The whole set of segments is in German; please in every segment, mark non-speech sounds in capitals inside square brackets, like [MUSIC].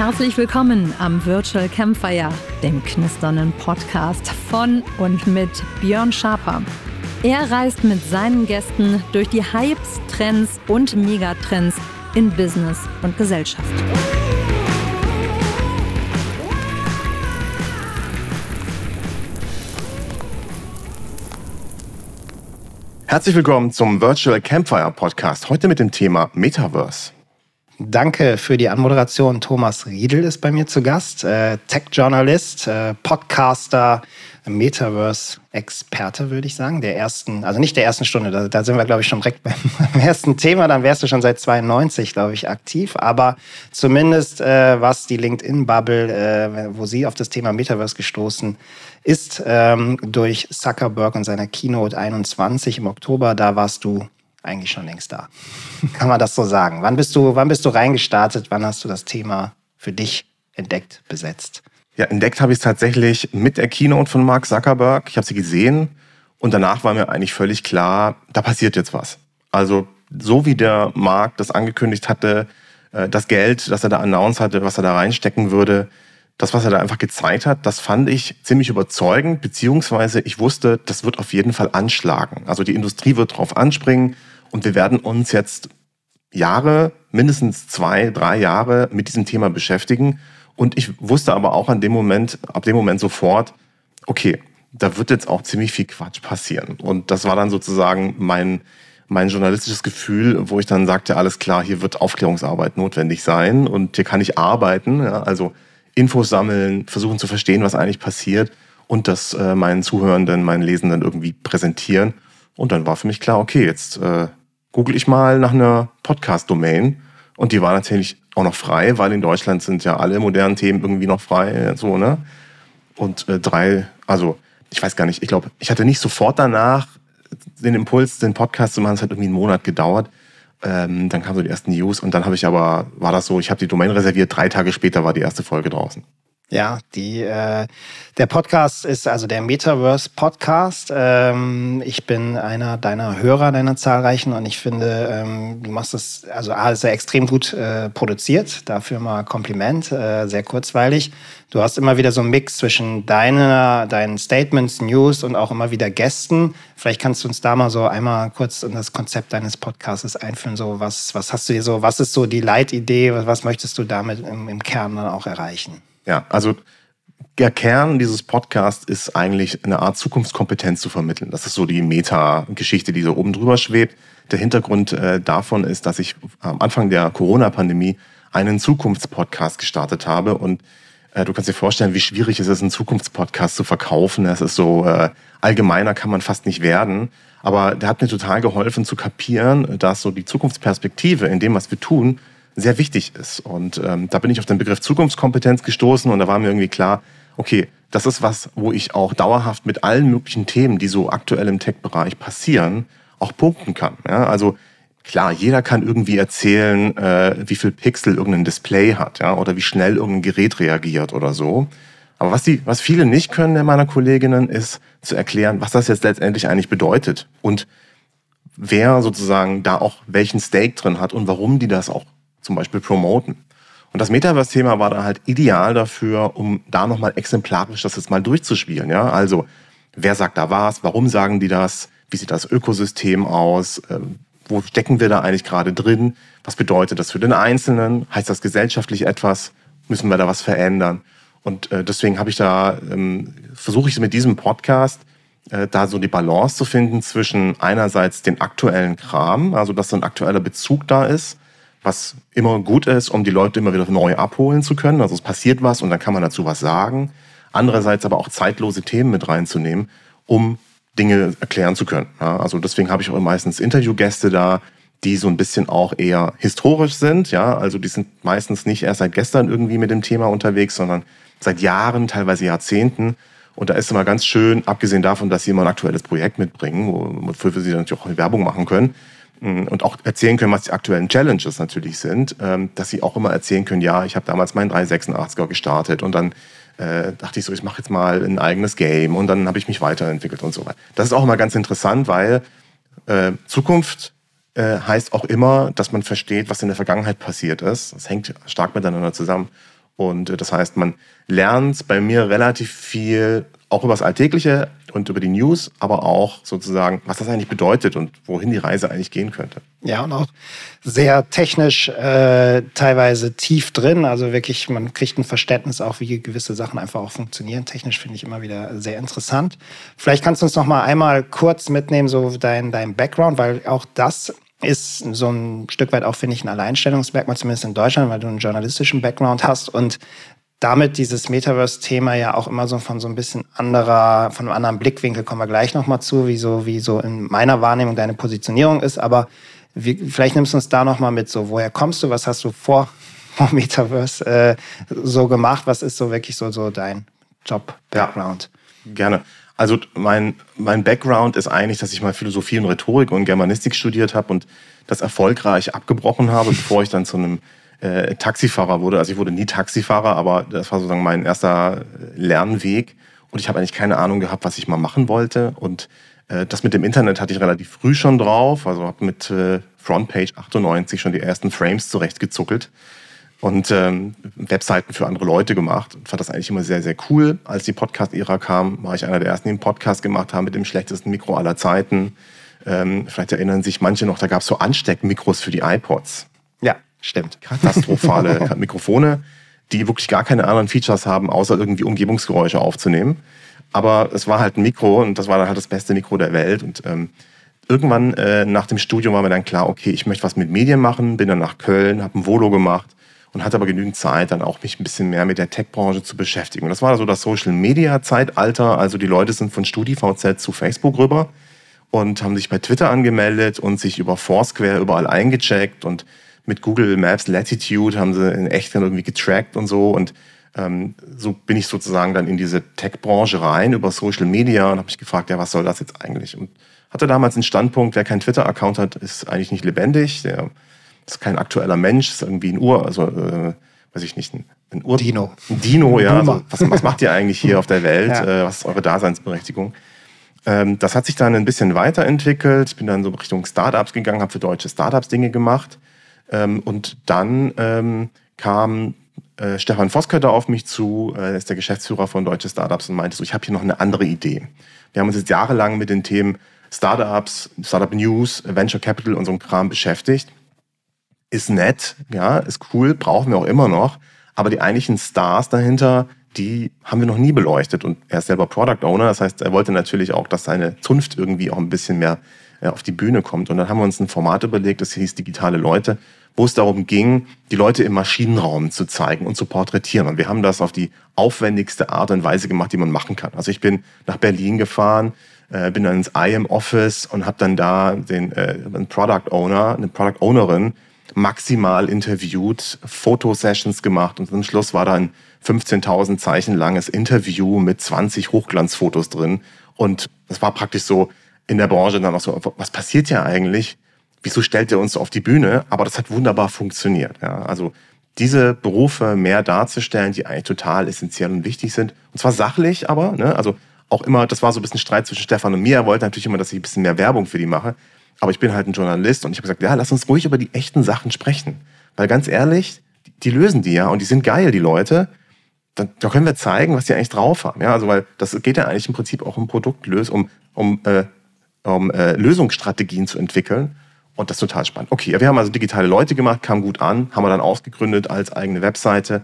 Herzlich willkommen am Virtual Campfire, dem knisternden Podcast von und mit Björn Schaper. Er reist mit seinen Gästen durch die Hypes, Trends und Megatrends in Business und Gesellschaft. Herzlich willkommen zum Virtual Campfire Podcast. Heute mit dem Thema Metaverse. Danke für die Anmoderation. Thomas Riedel ist bei mir zu Gast, äh, Tech-Journalist, äh, Podcaster, Metaverse-Experte, würde ich sagen, der ersten, also nicht der ersten Stunde, da, da sind wir, glaube ich, schon direkt beim, [LAUGHS] beim, ersten Thema, dann wärst du schon seit 92, glaube ich, aktiv, aber zumindest äh, was die LinkedIn-Bubble, äh, wo sie auf das Thema Metaverse gestoßen ist, ähm, durch Zuckerberg und seiner Keynote 21 im Oktober, da warst du eigentlich schon längst da. [LAUGHS] Kann man das so sagen? Wann bist du, wann bist du reingestartet? Wann hast du das Thema für dich entdeckt, besetzt? Ja, entdeckt habe ich es tatsächlich mit der Keynote von Mark Zuckerberg. Ich habe sie gesehen und danach war mir eigentlich völlig klar, da passiert jetzt was. Also so wie der Mark das angekündigt hatte, äh, das Geld, das er da announced hatte, was er da reinstecken würde, das, was er da einfach gezeigt hat, das fand ich ziemlich überzeugend, beziehungsweise ich wusste, das wird auf jeden Fall anschlagen. Also die Industrie wird drauf anspringen und wir werden uns jetzt Jahre, mindestens zwei, drei Jahre mit diesem Thema beschäftigen. Und ich wusste aber auch an dem Moment, ab dem Moment sofort, okay, da wird jetzt auch ziemlich viel Quatsch passieren. Und das war dann sozusagen mein, mein journalistisches Gefühl, wo ich dann sagte, alles klar, hier wird Aufklärungsarbeit notwendig sein und hier kann ich arbeiten. Ja, also Infos sammeln, versuchen zu verstehen, was eigentlich passiert und das äh, meinen Zuhörenden, meinen Lesenden irgendwie präsentieren. Und dann war für mich klar, okay, jetzt äh, google ich mal nach einer Podcast-Domain. Und die war natürlich auch noch frei, weil in Deutschland sind ja alle modernen Themen irgendwie noch frei. So, ne? Und äh, drei, also ich weiß gar nicht, ich glaube, ich hatte nicht sofort danach den Impuls, den Podcast zu machen. Es hat irgendwie einen Monat gedauert. Ähm, dann kamen so die ersten News und dann habe ich aber, war das so, ich habe die Domain reserviert, drei Tage später war die erste Folge draußen. Ja, die, äh, der Podcast ist also der Metaverse Podcast. Ähm, ich bin einer deiner Hörer, deiner zahlreichen, und ich finde, ähm, du machst es, also A, ist er extrem gut äh, produziert. Dafür mal Kompliment, äh, sehr kurzweilig. Du hast immer wieder so einen Mix zwischen deiner, deinen Statements, News und auch immer wieder Gästen. Vielleicht kannst du uns da mal so einmal kurz in das Konzept deines Podcasts einführen. So, was, was hast du hier so, was ist so die Leitidee? Was, was möchtest du damit im, im Kern dann auch erreichen? Ja, also der Kern dieses Podcasts ist eigentlich eine Art Zukunftskompetenz zu vermitteln. Das ist so die Meta-Geschichte, die so oben drüber schwebt. Der Hintergrund äh, davon ist, dass ich am Anfang der Corona-Pandemie einen Zukunftspodcast gestartet habe und äh, du kannst dir vorstellen, wie schwierig es ist, einen Zukunftspodcast zu verkaufen. Das ist so äh, allgemeiner kann man fast nicht werden. Aber der hat mir total geholfen zu kapieren, dass so die Zukunftsperspektive in dem, was wir tun, sehr wichtig ist. Und ähm, da bin ich auf den Begriff Zukunftskompetenz gestoßen und da war mir irgendwie klar, okay, das ist was, wo ich auch dauerhaft mit allen möglichen Themen, die so aktuell im Tech-Bereich passieren, auch punkten kann. Ja? Also klar, jeder kann irgendwie erzählen, äh, wie viel Pixel irgendein Display hat, ja, oder wie schnell irgendein Gerät reagiert oder so. Aber was, die, was viele nicht können, der meiner Kolleginnen, ist zu erklären, was das jetzt letztendlich eigentlich bedeutet und wer sozusagen da auch welchen Stake drin hat und warum die das auch zum Beispiel promoten. Und das Metaverse-Thema war da halt ideal dafür, um da nochmal exemplarisch das jetzt mal durchzuspielen. Ja? Also, wer sagt da was? Warum sagen die das? Wie sieht das Ökosystem aus? Ähm, wo stecken wir da eigentlich gerade drin? Was bedeutet das für den Einzelnen? Heißt das gesellschaftlich etwas? Müssen wir da was verändern? Und äh, deswegen habe ich da, ähm, versuche ich mit diesem Podcast äh, da so die Balance zu finden zwischen einerseits den aktuellen Kram, also dass so ein aktueller Bezug da ist, was immer gut ist, um die Leute immer wieder neu abholen zu können. Also es passiert was und dann kann man dazu was sagen. Andererseits aber auch zeitlose Themen mit reinzunehmen, um Dinge erklären zu können. Ja, also deswegen habe ich auch meistens Interviewgäste da, die so ein bisschen auch eher historisch sind. Ja, also die sind meistens nicht erst seit gestern irgendwie mit dem Thema unterwegs, sondern seit Jahren, teilweise Jahrzehnten. Und da ist immer ganz schön, abgesehen davon, dass sie immer ein aktuelles Projekt mitbringen, wofür sie dann natürlich auch Werbung machen können, und auch erzählen können, was die aktuellen Challenges natürlich sind, ähm, dass sie auch immer erzählen können, ja, ich habe damals meinen 386er gestartet und dann äh, dachte ich so, ich mache jetzt mal ein eigenes Game und dann habe ich mich weiterentwickelt und so weiter. Das ist auch immer ganz interessant, weil äh, Zukunft äh, heißt auch immer, dass man versteht, was in der Vergangenheit passiert ist. Das hängt stark miteinander zusammen. Und äh, das heißt, man lernt bei mir relativ viel auch über das Alltägliche und über die News, aber auch sozusagen, was das eigentlich bedeutet und wohin die Reise eigentlich gehen könnte. Ja, und auch sehr technisch äh, teilweise tief drin. Also wirklich, man kriegt ein Verständnis auch, wie gewisse Sachen einfach auch funktionieren. Technisch finde ich immer wieder sehr interessant. Vielleicht kannst du uns noch mal einmal kurz mitnehmen, so dein, dein Background, weil auch das ist so ein Stück weit auch, finde ich, ein Alleinstellungsmerkmal, zumindest in Deutschland, weil du einen journalistischen Background hast und damit dieses Metaverse-Thema ja auch immer so von so ein bisschen anderer, von einem anderen Blickwinkel kommen wir gleich nochmal zu, wie so, wie so in meiner Wahrnehmung deine Positionierung ist. Aber wie, vielleicht nimmst du uns da nochmal mit, so woher kommst du, was hast du vor, [LAUGHS] vor Metaverse äh, so gemacht, was ist so wirklich so, so dein Job-Background? Ja, gerne. Also mein, mein Background ist eigentlich, dass ich mal Philosophie und Rhetorik und Germanistik studiert habe und das erfolgreich abgebrochen habe, [LAUGHS] bevor ich dann zu einem äh, Taxifahrer wurde. Also ich wurde nie Taxifahrer, aber das war sozusagen mein erster Lernweg. Und ich habe eigentlich keine Ahnung gehabt, was ich mal machen wollte. Und äh, das mit dem Internet hatte ich relativ früh schon drauf. Also habe mit äh, Frontpage 98 schon die ersten Frames zurechtgezuckelt und ähm, Webseiten für andere Leute gemacht und fand das eigentlich immer sehr, sehr cool. Als die Podcast-Ära kam, war ich einer der ersten, die einen Podcast gemacht haben mit dem schlechtesten Mikro aller Zeiten. Ähm, vielleicht erinnern sich manche noch, da gab es so Ansteckmikros für die iPods. Stimmt. Katastrophale [LAUGHS] Mikrofone, die wirklich gar keine anderen Features haben, außer irgendwie Umgebungsgeräusche aufzunehmen. Aber es war halt ein Mikro und das war dann halt das beste Mikro der Welt. Und ähm, irgendwann äh, nach dem Studium war mir dann klar, okay, ich möchte was mit Medien machen, bin dann nach Köln, habe ein Volo gemacht und hatte aber genügend Zeit, dann auch mich ein bisschen mehr mit der Tech-Branche zu beschäftigen. Und das war so das Social-Media-Zeitalter. Also die Leute sind von StudiVZ zu Facebook rüber und haben sich bei Twitter angemeldet und sich über Foursquare überall eingecheckt und mit Google Maps Latitude haben sie in echt dann irgendwie getrackt und so. Und ähm, so bin ich sozusagen dann in diese Tech-Branche rein über Social Media und habe mich gefragt, ja, was soll das jetzt eigentlich? Und hatte damals einen Standpunkt, wer keinen Twitter-Account hat, ist eigentlich nicht lebendig. Der ist kein aktueller Mensch, ist irgendwie ein Ur, also äh, weiß ich nicht, ein, ein Ur Dino. Ein Dino, ja. Also, was, was, macht ihr eigentlich hier auf der Welt? [LAUGHS] Ja. Äh, was ist eure Daseinsberechtigung? Ähm, das hat sich dann ein bisschen weiterentwickelt. Ich bin dann so Richtung Startups gegangen, habe für deutsche Startups Dinge gemacht ähm, und dann ähm, kam äh, Stefan Voskötter auf mich zu, äh, ist der Geschäftsführer von Deutsche Startups und meinte so, ich habe hier noch eine andere Idee. Wir haben uns jetzt jahrelang mit den Themen Startups, Startup News, Venture Capital und so ein Kram beschäftigt. Ist nett, ja, ist cool, brauchen wir auch immer noch. Aber die eigentlichen Stars dahinter, die haben wir noch nie beleuchtet. Und er ist selber Product Owner, das heißt, er wollte natürlich auch, dass seine Zunft irgendwie auch ein bisschen mehr auf die Bühne kommt. Und dann haben wir uns ein Format überlegt, das hieß Digitale Leute wo es darum ging, die Leute im Maschinenraum zu zeigen und zu porträtieren. Und wir haben das auf die aufwendigste Art und Weise gemacht, die man machen kann. Also ich bin nach Berlin gefahren, äh, bin dann ins IM Office und habe dann da den äh, Product Owner, eine Product Ownerin maximal interviewt, Fotosessions gemacht und zum Schluss war da ein 15.000 Zeichen langes Interview mit 20 Hochglanzfotos drin. Und das war praktisch so in der Branche dann auch so, was passiert hier eigentlich? Wieso stellt er uns auf die Bühne? Aber das hat wunderbar funktioniert. Ja. Also diese Berufe mehr darzustellen, die eigentlich total essentiell und wichtig sind. Und zwar sachlich, aber, ne, also auch immer, das war so ein bisschen Streit zwischen Stefan und mir. Er wollte natürlich immer, dass ich ein bisschen mehr Werbung für die mache. Aber ich bin halt ein Journalist und ich habe gesagt, ja, lass uns ruhig über die echten Sachen sprechen. Weil ganz ehrlich, die, die lösen die ja und die sind geil, die Leute. Da, da können wir zeigen, was die eigentlich drauf haben. Ja, also weil das geht ja eigentlich im Prinzip auch um Produktlös, um, um, äh, um äh, Lösungsstrategien zu entwickeln. Und das ist total spannend. Okay, wir haben also digitale Leute gemacht, kam gut an, haben wir dann ausgegründet als eigene Webseite.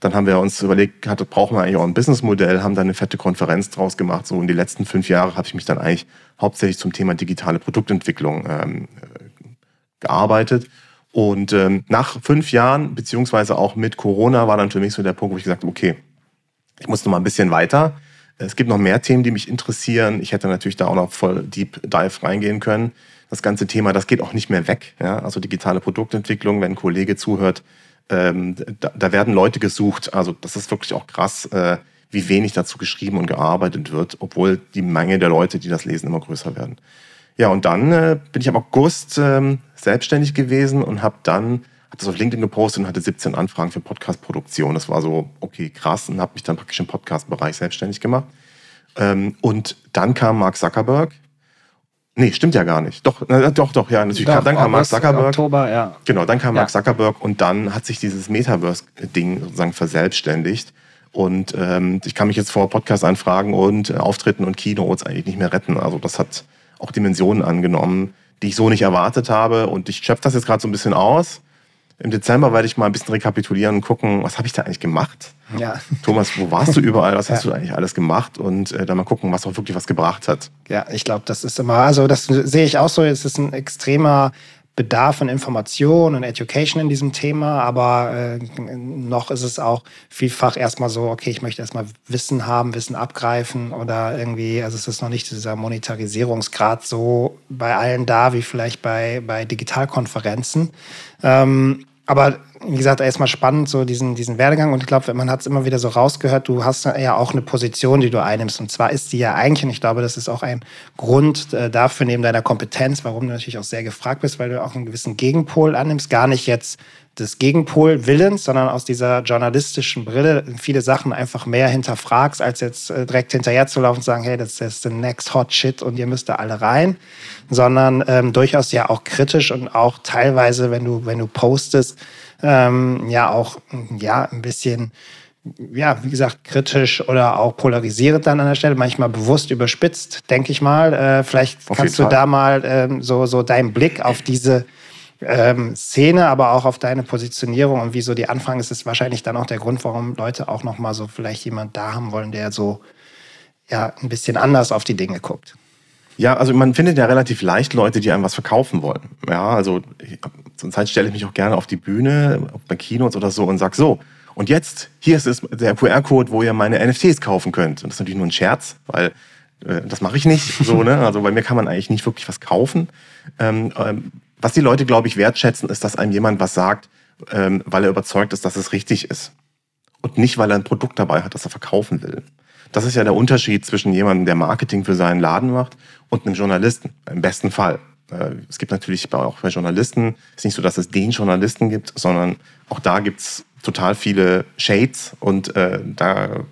Dann haben wir uns überlegt, hatte, brauchen wir eigentlich auch ein Businessmodell, haben dann eine fette Konferenz draus gemacht. So in die letzten fünf Jahre habe ich mich dann eigentlich hauptsächlich zum Thema digitale Produktentwicklung ähm, gearbeitet. Und ähm, nach fünf Jahren, beziehungsweise auch mit Corona, war dann für mich so der Punkt, wo ich gesagt habe, okay, ich muss noch mal ein bisschen weiter. Es gibt noch mehr Themen, die mich interessieren. Ich hätte natürlich da auch noch voll deep dive reingehen können das ganze Thema, das geht auch nicht mehr weg. Ja? Also digitale Produktentwicklung, wenn ein Kollege zuhört, ähm, da, da, werden Leute gesucht. Also das ist wirklich auch krass, äh, wie wenig dazu geschrieben und gearbeitet wird, obwohl die Menge der Leute, die das lesen, immer größer werden. Ja, und dann äh, bin ich im August ähm, selbstständig gewesen und habe dann habe das auf LinkedIn gepostet und hatte 17 Anfragen für Podcast-Produktion. Das war so, okay, krass, und habe mich dann praktisch im Podcast-Bereich selbstständig gemacht. Ähm, und dann kam Mark Zuckerberg Nee, stimmt ja gar nicht. Doch, na, doch, doch, ja, natürlich. Doch, dann kam Mark Zuckerberg. Oktober, ja. Genau, dann kam Ja. Mark Zuckerberg und dann hat sich dieses Metaverse-Ding sozusagen verselbstständigt. Und ähm, ich kann mich jetzt vor Podcast-Anfragen und äh, Auftritten und Keynotes eigentlich nicht mehr retten. Also das hat auch Dimensionen angenommen, die ich so nicht erwartet habe. Und ich schöpfe das jetzt gerade so ein bisschen aus. Im Dezember werde ich mal ein bisschen rekapitulieren und gucken, was habe ich da eigentlich gemacht? Ja. Thomas, wo warst du überall? Was hast Ja. du eigentlich alles gemacht? Und äh, dann mal gucken, was auch wirklich was gebracht hat. Ja, ich glaube, das ist immer, also das sehe ich auch so, es ist ein extremer Bedarf an Information und Education in diesem Thema, aber äh, noch ist es auch vielfach erstmal so, okay, ich möchte erstmal Wissen haben, Wissen abgreifen oder irgendwie, also es ist noch nicht dieser Monetarisierungsgrad so bei allen da wie vielleicht bei, bei Digitalkonferenzen. Ähm, aber wie gesagt, erstmal spannend, so diesen, diesen Werdegang. Und ich glaube, man hat es immer wieder so rausgehört, du hast ja auch eine Position, die du einnimmst. Und zwar ist die ja eigentlich, und ich glaube, das ist auch ein Grund äh, dafür, neben deiner Kompetenz, warum du natürlich auch sehr gefragt bist, weil du auch einen gewissen Gegenpol annimmst. Gar nicht jetzt des Gegenpol Willens, sondern aus dieser journalistischen Brille viele Sachen einfach mehr hinterfragst, als jetzt äh, direkt hinterher zu laufen und sagen, hey, das ist the next hot shit und ihr müsst da alle rein, sondern ähm, durchaus ja auch kritisch und auch teilweise, wenn du, wenn du postest, ähm, ja auch ja ein bisschen ja, wie gesagt, kritisch oder auch polarisierend dann an der Stelle, manchmal bewusst überspitzt, denke ich mal. Äh, vielleicht Auf kannst du Fall. da mal ähm, so, so deinen Blick auf diese ähm, Szene, aber auch auf deine Positionierung und wie so die Anfang ist, ist wahrscheinlich dann auch der Grund, warum Leute auch noch mal so vielleicht jemand da haben wollen, der so ja ein bisschen anders auf die Dinge guckt. Ja, also man findet ja relativ leicht Leute, die einem was verkaufen wollen. Ja, also ich, zur Zeit stelle ich mich auch gerne auf die Bühne, bei Keynotes oder so und sag so, und jetzt, hier ist es der QR-Code, wo ihr meine NFTs kaufen könnt. Und das ist natürlich nur ein Scherz, weil äh, das mache ich nicht so, ne? [LAUGHS] Also bei mir kann man eigentlich nicht wirklich was kaufen. Ähm, ähm, was die Leute, glaube ich, wertschätzen, ist, dass einem jemand was sagt, ähm, weil er überzeugt ist, dass es richtig ist. Und nicht, weil er ein Produkt dabei hat, das er verkaufen will. Das ist ja der Unterschied zwischen jemandem, der Marketing für seinen Laden macht und einem Journalisten. Im besten Fall. Äh, Es gibt natürlich auch bei Journalisten, es ist nicht so, dass es den Journalisten gibt, sondern auch da gibt's total viele Shades und äh, da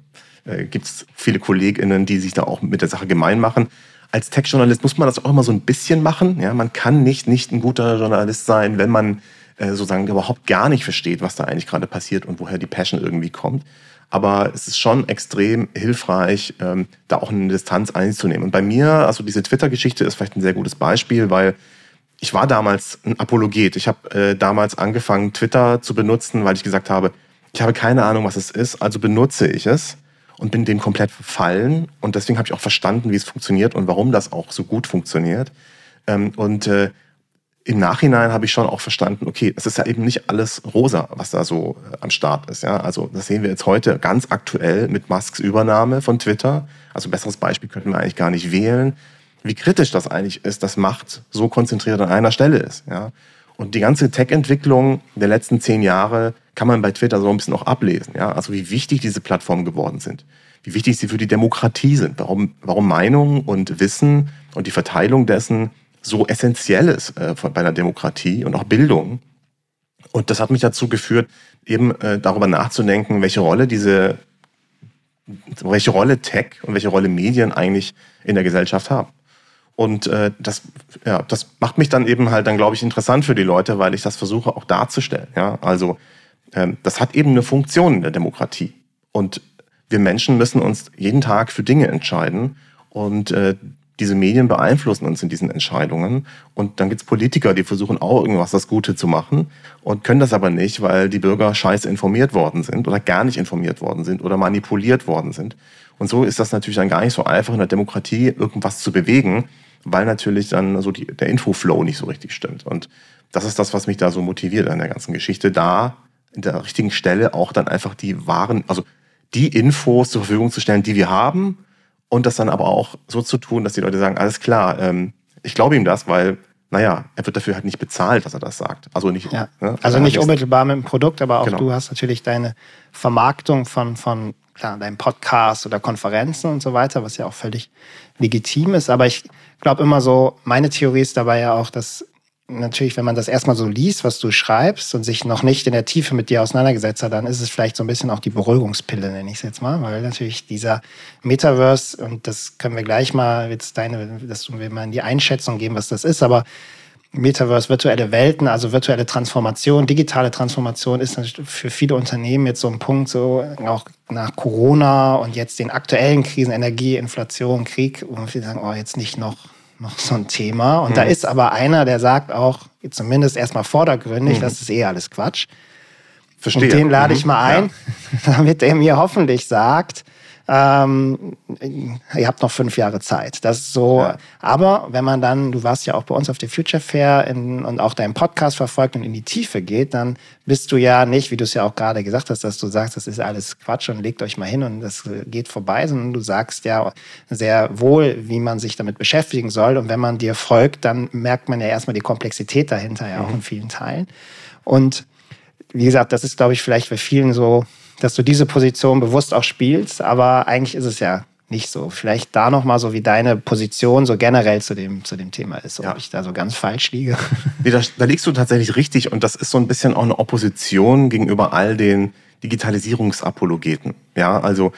äh, gibt's viele KollegInnen, die sich da auch mit der Sache gemein machen. Als Tech-Journalist muss man das auch immer so ein bisschen machen. Ja, man kann nicht nicht ein guter Journalist sein, wenn man äh, sozusagen überhaupt gar nicht versteht, was da eigentlich gerade passiert und woher die Passion irgendwie kommt. Aber es ist schon extrem hilfreich, ähm, da auch eine Distanz einzunehmen. Und bei mir, also diese Twitter-Geschichte ist vielleicht ein sehr gutes Beispiel, weil ich war damals ein Apologet. Ich habe äh, damals angefangen, Twitter zu benutzen, weil ich gesagt habe, ich habe keine Ahnung, was es ist, also benutze ich es und bin dem komplett verfallen. Und deswegen habe ich auch verstanden, wie es funktioniert und warum das auch so gut funktioniert. Ähm, und äh, im Nachhinein habe ich schon auch verstanden, okay, es ist ja eben nicht alles rosa, was da so äh, am Start ist. Ja? Also das sehen wir jetzt heute ganz aktuell mit Musks Übernahme von Twitter. Also ein besseres Beispiel könnten wir eigentlich gar nicht wählen, wie kritisch das eigentlich ist, dass Macht so konzentriert an einer Stelle ist. Ja? Und die ganze Tech-Entwicklung der letzten zehn Jahre kann man bei Twitter so ein bisschen auch ablesen. Ja? Also wie wichtig diese Plattformen geworden sind, wie wichtig sie für die Demokratie sind, warum, warum Meinung und Wissen und die Verteilung dessen so essentiell ist äh, bei einer Demokratie und auch Bildung. Und das hat mich dazu geführt, eben äh, darüber nachzudenken, welche Rolle diese, welche Rolle Tech und welche Rolle Medien eigentlich in der Gesellschaft haben. Und äh, das, ja, das macht mich dann eben halt dann, glaube ich, interessant für die Leute, weil ich das versuche auch darzustellen. Ja? Also ähm, das hat eben eine Funktion in der Demokratie. Und wir Menschen müssen uns jeden Tag für Dinge entscheiden. Und äh, diese Medien beeinflussen uns in diesen Entscheidungen. Und dann gibt's Politiker, die versuchen auch irgendwas das Gute zu machen und können das aber nicht, weil die Bürger scheiße informiert worden sind oder gar nicht informiert worden sind oder manipuliert worden sind. Und so ist das natürlich dann gar nicht so einfach in der Demokratie irgendwas zu bewegen, weil natürlich dann so die, der Infoflow nicht so richtig stimmt. Und das ist das, was mich da so motiviert an der ganzen Geschichte, da in der richtigen Stelle auch dann einfach die wahren, also die Infos zur Verfügung zu stellen, die wir haben und das dann aber auch so zu tun, dass die Leute sagen, alles klar, ähm, ich glaube ihm das, weil, naja, er wird dafür halt nicht bezahlt, dass er das sagt. Also nicht, Ja. ne, Also nicht unmittelbar mit dem Produkt, aber auch Genau. du hast natürlich deine Vermarktung von, von klar, deinem Podcast oder Konferenzen und so weiter, was ja auch völlig legitim ist. Aber ich glaube immer so, meine Theorie ist dabei ja auch, dass natürlich, wenn man das erstmal so liest, was du schreibst und sich noch nicht in der Tiefe mit dir auseinandergesetzt hat, dann ist es vielleicht so ein bisschen auch die Beruhigungspille, nenne ich es jetzt mal, weil natürlich dieser Metaverse, und das können wir gleich mal jetzt deine, dass du mir mal in die Einschätzung geben, was das ist, aber Metaverse, virtuelle Welten, also virtuelle Transformation, digitale Transformation ist für viele Unternehmen jetzt so ein Punkt, so auch nach Corona und jetzt den aktuellen Krisen, Energie, Inflation, Krieg, wo viele sagen, oh, jetzt nicht noch noch so ein Thema. Und mhm. da ist aber einer, der sagt auch, zumindest erstmal vordergründig, mhm. das ist eh alles Quatsch. Verstehe. Und den lade ich mhm. mal ein, ja. [LAUGHS] damit er mir hoffentlich sagt, ähm, ihr habt noch fünf Jahre Zeit. Das ist so. Ja. Aber wenn man dann, du warst ja auch bei uns auf der Future Fair in, und auch deinen Podcast verfolgt und in die Tiefe geht, dann bist du ja nicht, wie du es ja auch gerade gesagt hast, dass du sagst, das ist alles Quatsch und legt euch mal hin und das geht vorbei, sondern du sagst ja sehr wohl, wie man sich damit beschäftigen soll. Und wenn man dir folgt, dann merkt man ja erstmal die Komplexität dahinter ja auch mhm. in vielen Teilen. Und wie gesagt, das ist, glaube ich, vielleicht bei vielen so dass du diese Position bewusst auch spielst, aber eigentlich ist es ja nicht so. Vielleicht da nochmal so, wie deine Position so generell zu dem, zu dem Thema ist, ob ja. ich da so ganz falsch liege. [LAUGHS] Nee, da, da liegst du tatsächlich richtig und das ist so ein bisschen auch eine Opposition gegenüber all den Digitalisierungsapologeten. Ja, also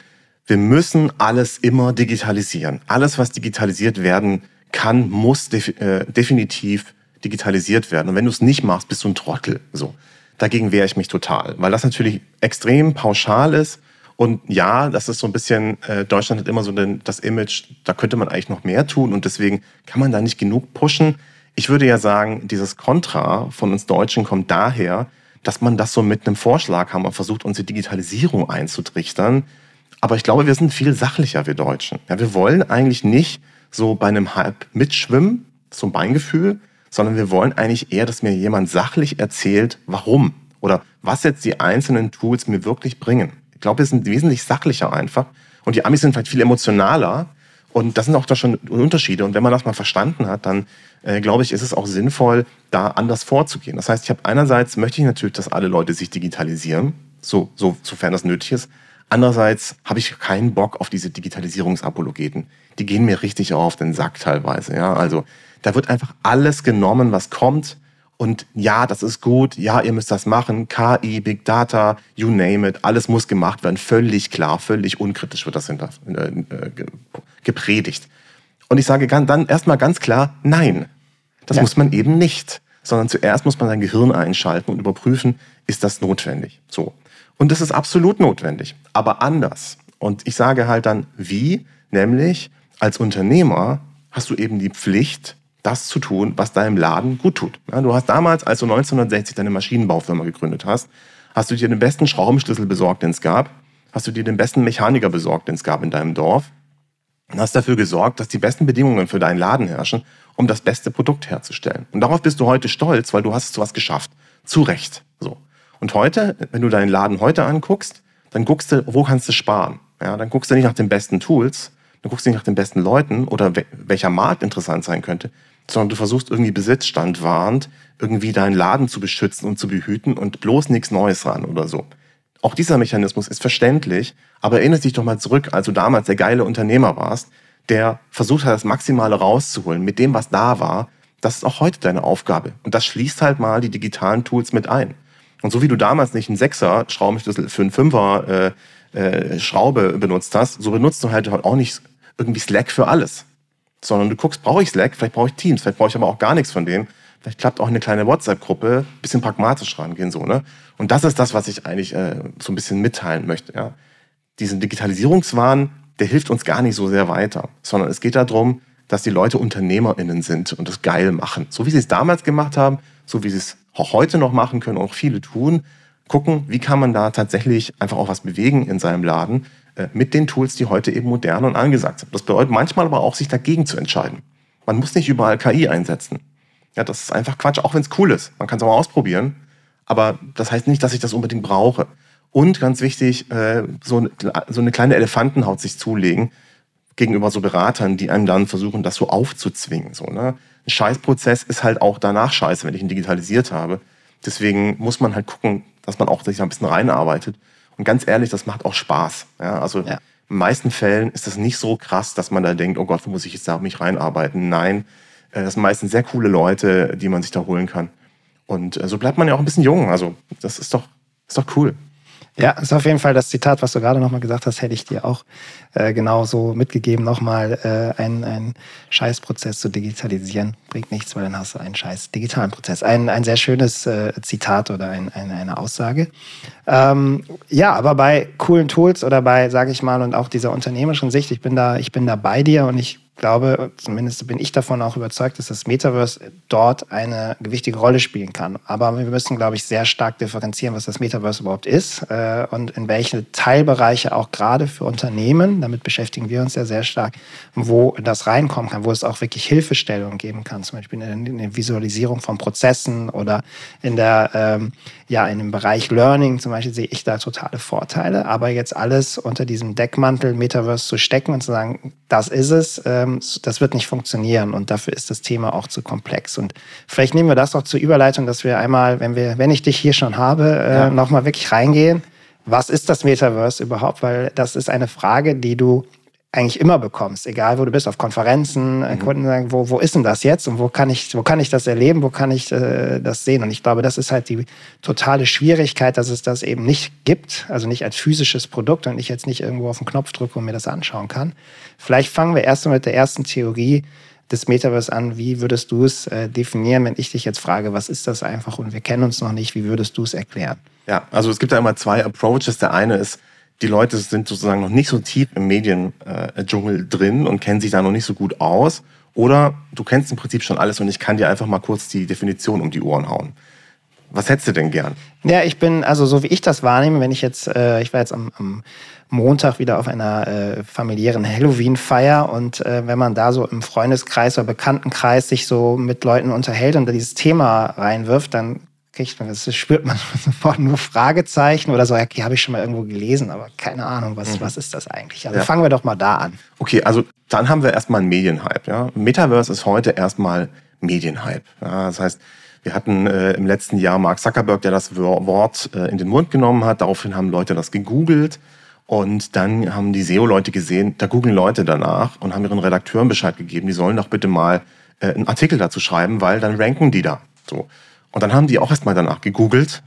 wir müssen alles immer digitalisieren. Alles, was digitalisiert werden kann, muss def äh, definitiv digitalisiert werden. Und wenn du es nicht machst, bist du ein Trottel. So. Dagegen wehre ich mich total, weil das natürlich extrem pauschal ist. Und ja, das ist so ein bisschen, äh, Deutschland hat immer so den, das Image, da könnte man eigentlich noch mehr tun und deswegen kann man da nicht genug pushen. Ich würde ja sagen, dieses Kontra von uns Deutschen kommt daher, dass man das so mit einem Vorschlag haben und versucht, unsere Digitalisierung einzutrichtern. Aber ich glaube, wir sind viel sachlicher, wir Deutschen. Ja, wir wollen eigentlich nicht so bei einem Hype mitschwimmen, so ein Beingefühl, sondern wir wollen eigentlich eher, dass mir jemand sachlich erzählt, warum oder was jetzt die einzelnen Tools mir wirklich bringen. Ich glaube, wir sind wesentlich sachlicher einfach und die Amis sind vielleicht viel emotionaler und das sind auch da schon Unterschiede. Und wenn man das mal verstanden hat, dann äh, glaube ich, ist es auch sinnvoll, da anders vorzugehen. Das heißt, ich habe einerseits möchte ich natürlich, dass alle Leute sich digitalisieren, so, so sofern das nötig ist. Andererseits habe ich keinen Bock auf diese Digitalisierungsapologeten. Die gehen mir richtig auf den Sack teilweise. Ja, also da wird einfach alles genommen, was kommt. Und ja, das ist gut. Ja, ihr müsst das machen. KI, Big Data, you name it. Alles muss gemacht werden. Völlig klar, völlig unkritisch wird das hinter, äh, gepredigt. Und ich sage dann erstmal ganz klar, nein. Das ja. muss man eben nicht. Sondern zuerst muss man sein Gehirn einschalten und überprüfen, ist das notwendig? So. Und das ist absolut notwendig. Aber anders. Und ich sage halt dann, wie? Nämlich, als Unternehmer hast du eben die Pflicht, das zu tun, was deinem Laden gut tut. Du hast damals, als du 1960 deine Maschinenbaufirma gegründet hast, hast du dir den besten Schraubenschlüssel besorgt, den es gab, hast du dir den besten Mechaniker besorgt, den es gab in deinem Dorf und hast dafür gesorgt, dass die besten Bedingungen für deinen Laden herrschen, um das beste Produkt herzustellen. Und darauf bist du heute stolz, weil du hast sowas geschafft. Zu Recht. So. Und heute, wenn du deinen Laden heute anguckst, dann guckst du, wo kannst du sparen? Ja, dann guckst du nicht nach den besten Tools, dann guckst du nicht nach den besten Leuten oder welcher Markt interessant sein könnte, sondern du versuchst irgendwie Besitzstand wahrend, irgendwie deinen Laden zu beschützen und zu behüten und bloß nichts Neues ran oder so. Auch dieser Mechanismus ist verständlich, aber erinnere dich doch mal zurück, als du damals der geile Unternehmer warst, der versucht hat, das Maximale rauszuholen mit dem, was da war. Das ist auch heute deine Aufgabe. Und das schließt halt mal die digitalen Tools mit ein. Und so wie du damals nicht einen Sechser Schraubenschlüssel für einen Fünfer äh, äh, Schraube benutzt hast, so benutzt du halt auch nicht irgendwie Slack für alles sondern du guckst, brauche ich Slack, vielleicht brauche ich Teams, vielleicht brauche ich aber auch gar nichts von dem. Vielleicht klappt auch eine kleine WhatsApp-Gruppe, bisschen pragmatisch rangehen, so, ne? Und das ist das, was ich eigentlich äh, so ein bisschen mitteilen möchte, ja. Diesen Digitalisierungswahn, der hilft uns gar nicht so sehr weiter, sondern es geht darum, dass die Leute UnternehmerInnen sind und das geil machen. So wie sie es damals gemacht haben, so wie sie es auch heute noch machen können, auch viele tun, gucken, wie kann man da tatsächlich einfach auch was bewegen in seinem Laden, mit den Tools, die heute eben modern und angesagt sind. Das bedeutet manchmal aber auch, sich dagegen zu entscheiden. Man muss nicht überall KI einsetzen. Ja, das ist einfach Quatsch, auch wenn es cool ist. Man kann es auch mal ausprobieren. Aber das heißt nicht, dass ich das unbedingt brauche. Und ganz wichtig, äh, so, so eine kleine Elefantenhaut sich zulegen gegenüber so Beratern, die einem dann versuchen, das so aufzuzwingen. So, ne? Ein Scheißprozess ist halt auch danach scheiße, wenn ich ihn digitalisiert habe. Deswegen muss man halt gucken, dass man auch sich da ein bisschen reinarbeitet. Und ganz ehrlich, das macht auch Spaß. Ja, also ja. in den meisten Fällen ist das nicht so krass, dass man da denkt, oh Gott, wo muss ich jetzt da mich reinarbeiten? Nein, Äh, das sind meistens sehr coole Leute, die man sich da holen kann. Und äh, so bleibt man ja auch ein bisschen jung. Also das ist doch, ist doch cool. Ja, ist auf jeden Fall das Zitat, was du gerade nochmal gesagt hast, hätte ich dir auch äh, genau so mitgegeben. Nochmal äh, einen, einen Scheißprozess zu digitalisieren bringt nichts, weil dann hast du einen scheiß digitalen Prozess. Ein, ein sehr schönes äh, Zitat oder ein, ein, eine Aussage. Ähm, ja, aber bei coolen Tools oder bei, sage ich mal, und auch dieser unternehmerischen Sicht, ich bin da, ich bin da bei dir und ich glaube, zumindest bin ich davon auch überzeugt, dass das Metaverse dort eine gewichtige Rolle spielen kann. Aber wir müssen, glaube ich, sehr stark differenzieren, was das Metaverse überhaupt ist äh, und in welche Teilbereiche auch gerade für Unternehmen, damit beschäftigen wir uns ja sehr stark, wo das reinkommen kann, wo es auch wirklich Hilfestellungen geben kann, zum Beispiel in der Visualisierung von Prozessen oder in der, ähm, ja, in dem Bereich Learning zum Beispiel sehe ich da totale Vorteile. Aber jetzt alles unter diesem Deckmantel Metaverse zu stecken und zu sagen, das ist es, ähm, das wird nicht funktionieren und dafür ist das Thema auch zu komplex. Und vielleicht nehmen wir das auch zur Überleitung, dass wir einmal, wenn wir, wenn ich dich hier schon habe, äh, ja. nochmal wirklich reingehen. Was ist das Metaverse überhaupt? Weil das ist eine Frage, die du eigentlich immer bekommst, egal wo du bist, auf Konferenzen, äh, mhm. Kunden sagen, wo, wo ist denn das jetzt und wo kann ich, wo kann ich das erleben, wo kann ich äh, das sehen? Und ich glaube, das ist halt die totale Schwierigkeit, dass es das eben nicht gibt, also nicht als physisches Produkt und ich jetzt nicht irgendwo auf den Knopf drücke und mir das anschauen kann. Vielleicht fangen wir erst mal mit der ersten Theorie des Metaverse an. Wie würdest du es äh, definieren, wenn ich dich jetzt frage, was ist das einfach und wir kennen uns noch nicht, wie würdest du es erklären? Ja, also es gibt da immer zwei Approaches. Der eine ist, die Leute sind sozusagen noch nicht so tief im Mediendschungel drin und kennen sich da noch nicht so gut aus. Oder du kennst im Prinzip schon alles und ich kann dir einfach mal kurz die Definition um die Ohren hauen. Was hättest du denn gern? Ja, ich bin, also so wie ich das wahrnehme, wenn ich jetzt, äh, ich war jetzt am, am Montag wieder auf einer äh, familiären Halloween-Feier und äh, wenn man da so im Freundeskreis oder Bekanntenkreis sich so mit Leuten unterhält und da dieses Thema reinwirft, dann kriegt man, das spürt man [LAUGHS] sofort nur Fragezeichen oder so, okay, habe ich schon mal irgendwo gelesen, aber keine Ahnung, was, mhm. was ist das eigentlich? Also ja. fangen wir doch mal da an. Okay, also dann haben wir erstmal einen Medienhype. Ja? Metaverse ist heute erstmal Medienhype. Ja? Das heißt, wir hatten äh, im letzten Jahr Mark Zuckerberg, der das Wort äh, in den Mund genommen hat. Daraufhin haben Leute das gegoogelt. Und dann haben die SEO-Leute gesehen, da googeln Leute danach und haben ihren Redakteuren Bescheid gegeben, die sollen doch bitte mal äh, einen Artikel dazu schreiben, weil dann ranken die da. So. Und dann haben die auch erstmal danach gegoogelt